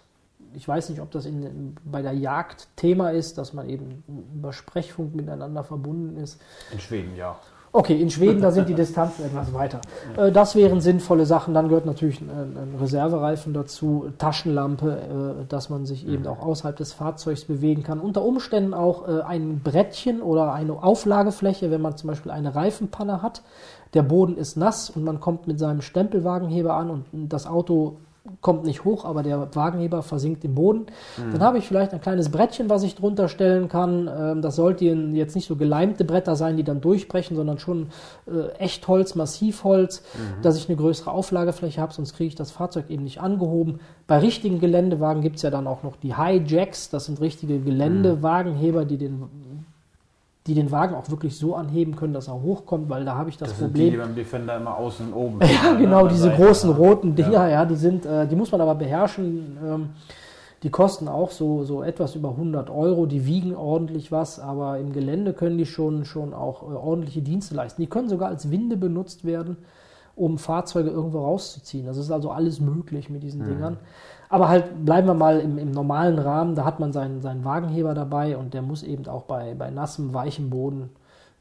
Ich weiß nicht, ob das in, bei der Jagd Thema ist, dass man eben über Sprechfunk miteinander verbunden ist. In Schweden, ja. Okay, in Schweden, da sind die Distanzen etwas weiter. Äh, das wären sinnvolle Sachen. Dann gehört natürlich ein, Reservereifen dazu, Taschenlampe, äh, dass man sich eben auch außerhalb des Fahrzeugs bewegen kann. Unter Umständen auch äh, ein Brettchen oder eine Auflagefläche, wenn man zum Beispiel eine Reifenpanne hat. Der Boden ist nass und man kommt mit seinem Stempelwagenheber an und das Auto kommt nicht hoch, aber der Wagenheber versinkt im Boden. Mhm. Dann habe ich vielleicht ein kleines Brettchen, was ich drunter stellen kann. Ähm, das sollten jetzt nicht so geleimte Bretter sein, die dann durchbrechen, sondern schon äh, Echtholz, Massivholz, mhm. dass ich eine größere Auflagefläche habe, sonst kriege ich das Fahrzeug eben nicht angehoben. Bei richtigen Geländewagen gibt es ja dann auch noch die High-Jacks, das sind richtige Geländewagenheber, die den die den Wagen auch wirklich so anheben können, dass er hochkommt, weil da habe ich das, das Problem. Sind die, die beim Defender immer außen und oben. ja, genau, diese Seite großen roten Dinger, ja. ja, die sind, äh, die muss man aber beherrschen. Ähm, die kosten auch so, so etwas über 100 Euro, die wiegen ordentlich was, aber im Gelände können die schon, schon auch äh, ordentliche Dienste leisten. Die können sogar als Winde benutzt werden, um Fahrzeuge irgendwo rauszuziehen. Das ist also alles möglich mit diesen mhm. Dingern. Aber halt bleiben wir mal im, im, normalen Rahmen, da hat man seinen, seinen Wagenheber dabei und der muss eben auch bei, bei nassem, weichem Boden,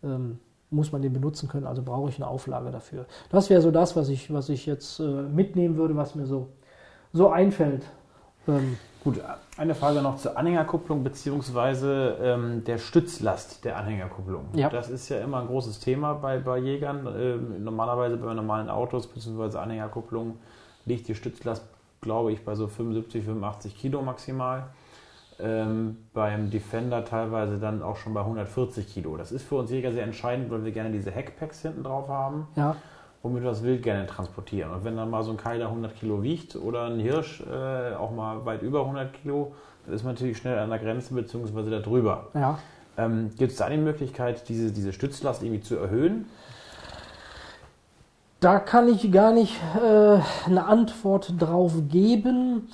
ähm, muss man den benutzen können, also brauche ich eine Auflage dafür. Das wäre so das, was ich, was ich jetzt äh, mitnehmen würde, was mir so, so einfällt. Ähm, Gut, eine Frage noch zur Anhängerkupplung bzw. Ähm, der Stützlast der Anhängerkupplung. Ja. Das ist ja immer ein großes Thema bei, bei Jägern. Ähm, normalerweise bei normalen Autos bzw. Anhängerkupplung liegt die Stützlast glaube ich, bei so 75, 85 Kilo maximal. Ähm, beim Defender teilweise dann auch schon bei 140 Kilo. Das ist für uns Jäger sehr entscheidend, weil wir gerne diese Heckpacks hinten drauf haben, ja. womit wir das Wild gerne transportieren. Und wenn dann mal so ein Keiler 100 Kilo wiegt oder ein Hirsch äh, auch mal weit über 100 Kilo, dann ist man natürlich schnell an der Grenze bzw. da drüber. Ja. Ähm, Gibt es da die Möglichkeit, diese, diese Stützlast irgendwie zu erhöhen? Da kann ich gar nicht äh, eine Antwort drauf geben.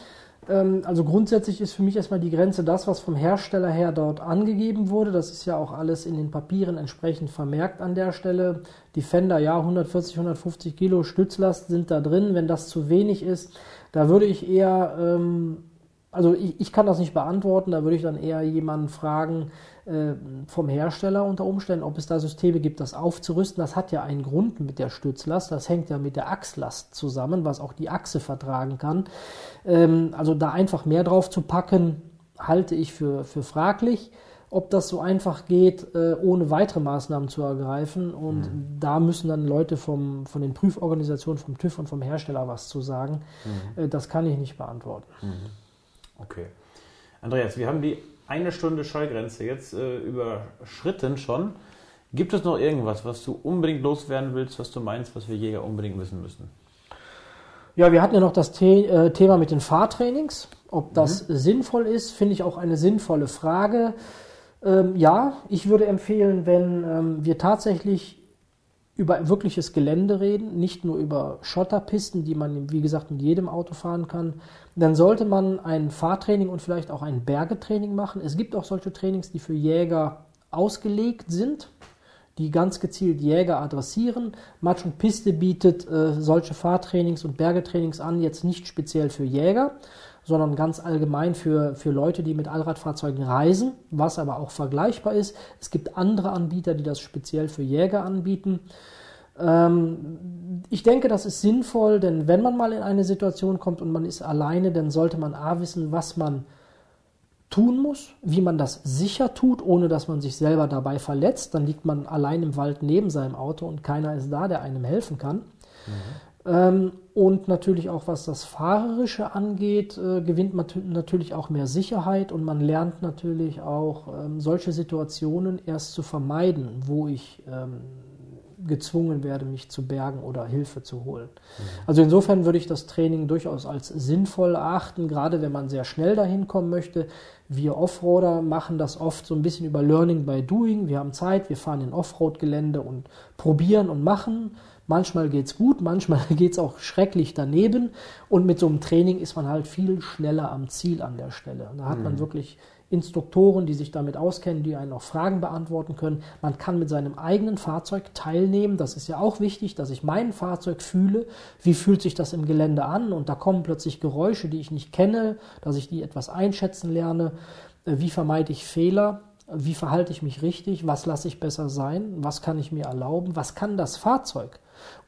Ähm, also grundsätzlich ist für mich erstmal die Grenze das, was vom Hersteller her dort angegeben wurde. Das ist ja auch alles in den Papieren entsprechend vermerkt an der Stelle. Defender, ja, 140, 150 Kilo Stützlast sind da drin. Wenn das zu wenig ist, da würde ich eher, ähm, also ich, ich, kann das nicht beantworten, da würde ich dann eher jemanden fragen äh, vom Hersteller unter Umständen, ob es da Systeme gibt, das aufzurüsten. Das hat ja einen Grund mit der Stützlast, das hängt ja mit der Achslast zusammen, was auch die Achse vertragen kann. Ähm, also da einfach mehr drauf zu packen, halte ich für, für fraglich ob das so einfach geht, äh, ohne weitere Maßnahmen zu ergreifen. Und mhm. da müssen dann Leute vom, von den Prüforganisationen, vom TÜV und vom Hersteller was zu sagen. Mhm. Äh, das kann ich nicht beantworten. Mhm. Okay. Andreas, wir haben die eine Stunde Schallgrenze jetzt äh, überschritten schon. Gibt es noch irgendwas, was du unbedingt loswerden willst, was du meinst, was wir Jäger unbedingt wissen müssen? Ja, wir hatten ja noch das The äh, Thema mit den Fahrtrainings. Ob das mhm. sinnvoll ist, finde ich auch eine sinnvolle Frage. Ähm, ja, ich würde empfehlen, wenn ähm, wir tatsächlich über wirkliches Gelände reden, nicht nur über Schotterpisten, die man, wie gesagt, mit jedem Auto fahren kann, dann sollte man ein Fahrtraining und vielleicht auch ein Bergetraining machen. Es gibt auch solche Trainings, die für Jäger ausgelegt sind, die ganz gezielt Jäger adressieren. Matsch und Piste bietet äh, solche Fahrtrainings und Bergetrainings an, jetzt nicht speziell für Jäger, sondern ganz allgemein für, für Leute, die mit Allradfahrzeugen reisen, was aber auch vergleichbar ist. Es gibt andere Anbieter, die das speziell für Jäger anbieten. Ähm, ich denke, das ist sinnvoll, denn wenn man mal in eine Situation kommt und man ist alleine, dann sollte man A wissen, was man tun muss, wie man das sicher tut, ohne dass man sich selber dabei verletzt. Dann liegt man allein im Wald neben seinem Auto und keiner ist da, der einem helfen kann. Mhm. Ähm, und natürlich auch was das Fahrerische angeht, äh, gewinnt man natürlich auch mehr Sicherheit und man lernt natürlich auch ähm, solche Situationen erst zu vermeiden, wo ich gezwungen werde, mich zu bergen oder Hilfe zu holen. Mhm. Also insofern würde ich das Training durchaus als sinnvoll erachten, gerade wenn man sehr schnell dahin kommen möchte. Wir Offroader machen das oft so ein bisschen über Learning by Doing. Wir haben Zeit, wir fahren in Offroad-Gelände und probieren und machen. Manchmal geht es gut, manchmal geht es auch schrecklich daneben. Und mit so einem Training ist man halt viel schneller am Ziel an der Stelle. Da hat mhm. man wirklich Instruktoren, die sich damit auskennen, die einen auch Fragen beantworten können. Man kann mit seinem eigenen Fahrzeug teilnehmen. Das ist ja auch wichtig, dass ich mein Fahrzeug fühle. Wie fühlt sich das im Gelände an? Und da kommen plötzlich Geräusche, die ich nicht kenne, dass ich die etwas einschätzen lerne. Äh, wie vermeide ich Fehler? Wie verhalte ich mich richtig? Was lasse ich besser sein? Was kann ich mir erlauben? Was kann das Fahrzeug?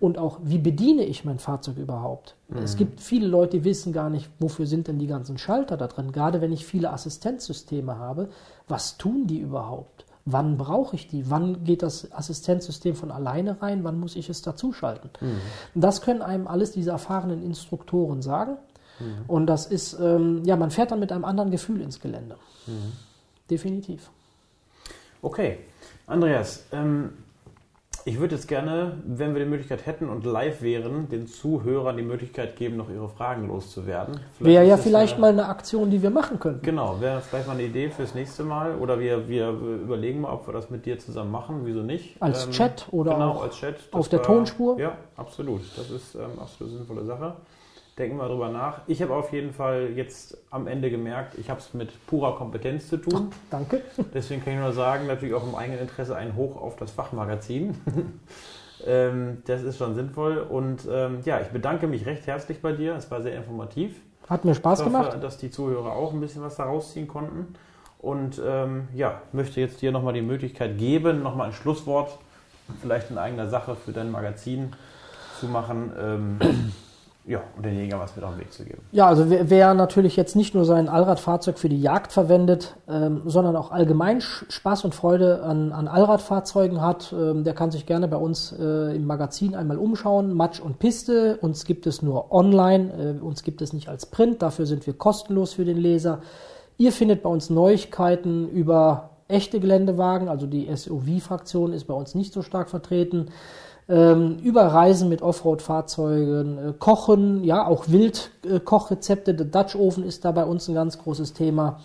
Und auch, wie bediene ich mein Fahrzeug überhaupt? Mhm. Es gibt viele Leute, die wissen gar nicht, wofür sind denn die ganzen Schalter da drin. Gerade wenn ich viele Assistenzsysteme habe, was tun die überhaupt? Wann brauche ich die? Wann geht das Assistenzsystem von alleine rein? Wann muss ich es dazuschalten? Mhm. Das können einem alles diese erfahrenen Instruktoren sagen. Mhm. Und das ist, ähm, ja, man fährt dann mit einem anderen Gefühl ins Gelände. Mhm. Definitiv. Okay. Andreas, ähm, ich würde jetzt gerne, wenn wir die Möglichkeit hätten und live wären, den Zuhörern die Möglichkeit geben, noch ihre Fragen loszuwerden. Wäre ja vielleicht eine, mal eine Aktion, die wir machen könnten. Genau, wäre vielleicht mal eine Idee fürs nächste Mal. Oder wir, wir überlegen mal, ob wir das mit dir zusammen machen. Wieso nicht? Als ähm, Chat oder genau, als Chat. auf der Tonspur? Ja, absolut. Das ist ähm, absolut sinnvolle Sache denken wir darüber nach. Ich habe auf jeden Fall jetzt am Ende gemerkt, ich habe es mit purer Kompetenz zu tun. Ach, danke. Deswegen kann ich nur sagen, natürlich auch im eigenen Interesse ein Hoch auf das Fachmagazin. ähm, das ist schon sinnvoll. Und ähm, ja, ich bedanke mich recht herzlich bei dir. Es war sehr informativ. Hat mir Spaß ich hoffe, gemacht. dass die Zuhörer auch ein bisschen was daraus ziehen konnten. Und ähm, ja, möchte jetzt dir nochmal die Möglichkeit geben, nochmal ein Schlusswort, vielleicht in eigener Sache für dein Magazin zu machen. Ähm, ja, und den Jäger was mit auf den Weg zu geben. Ja, also wer, wer natürlich jetzt nicht nur sein Allradfahrzeug für die Jagd verwendet, ähm, sondern auch allgemein Spaß und Freude an, an Allradfahrzeugen hat, ähm, der kann sich gerne bei uns äh, im Magazin einmal umschauen. Matsch und Piste, uns gibt es nur online, äh, uns gibt es nicht als Print, dafür sind wir kostenlos für den Leser. Ihr findet bei uns Neuigkeiten über echte Geländewagen, also die SUV-Fraktion ist bei uns nicht so stark vertreten ähm, über Reisen mit Offroad-Fahrzeugen, äh, Kochen, ja, auch Wildkochrezepte. Äh, Der Dutch Oven ist da bei uns ein ganz großes Thema.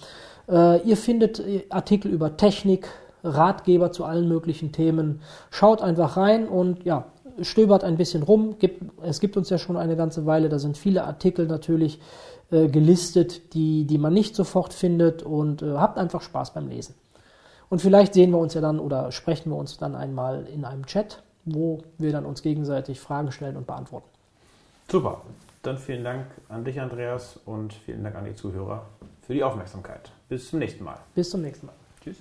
Äh, ihr findet äh, Artikel über Technik, Ratgeber zu allen möglichen Themen. Schaut einfach rein und ja, stöbert ein bisschen rum. Gibt, es gibt uns ja schon eine ganze Weile, da sind viele Artikel natürlich äh, gelistet, die, die man nicht sofort findet und äh, habt einfach Spaß beim Lesen. Und vielleicht sehen wir uns ja dann oder sprechen wir uns dann einmal in einem Chat, wo wir dann uns gegenseitig Fragen stellen und beantworten. Super. Dann vielen Dank an dich, Andreas, und vielen Dank an die Zuhörer für die Aufmerksamkeit. Bis zum nächsten Mal. Bis zum nächsten Mal. Tschüss.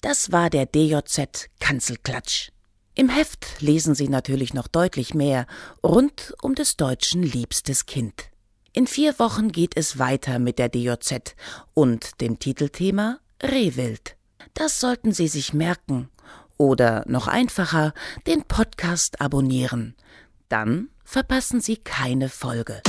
Das war der DJZ Kanzelklatsch. Im Heft lesen Sie natürlich noch deutlich mehr rund um des Deutschen liebstes Kind. In vier Wochen geht es weiter mit der DJZ und dem Titelthema Rehwild. Das sollten Sie sich merken. Oder noch einfacher, den Podcast abonnieren. Dann verpassen Sie keine Folge.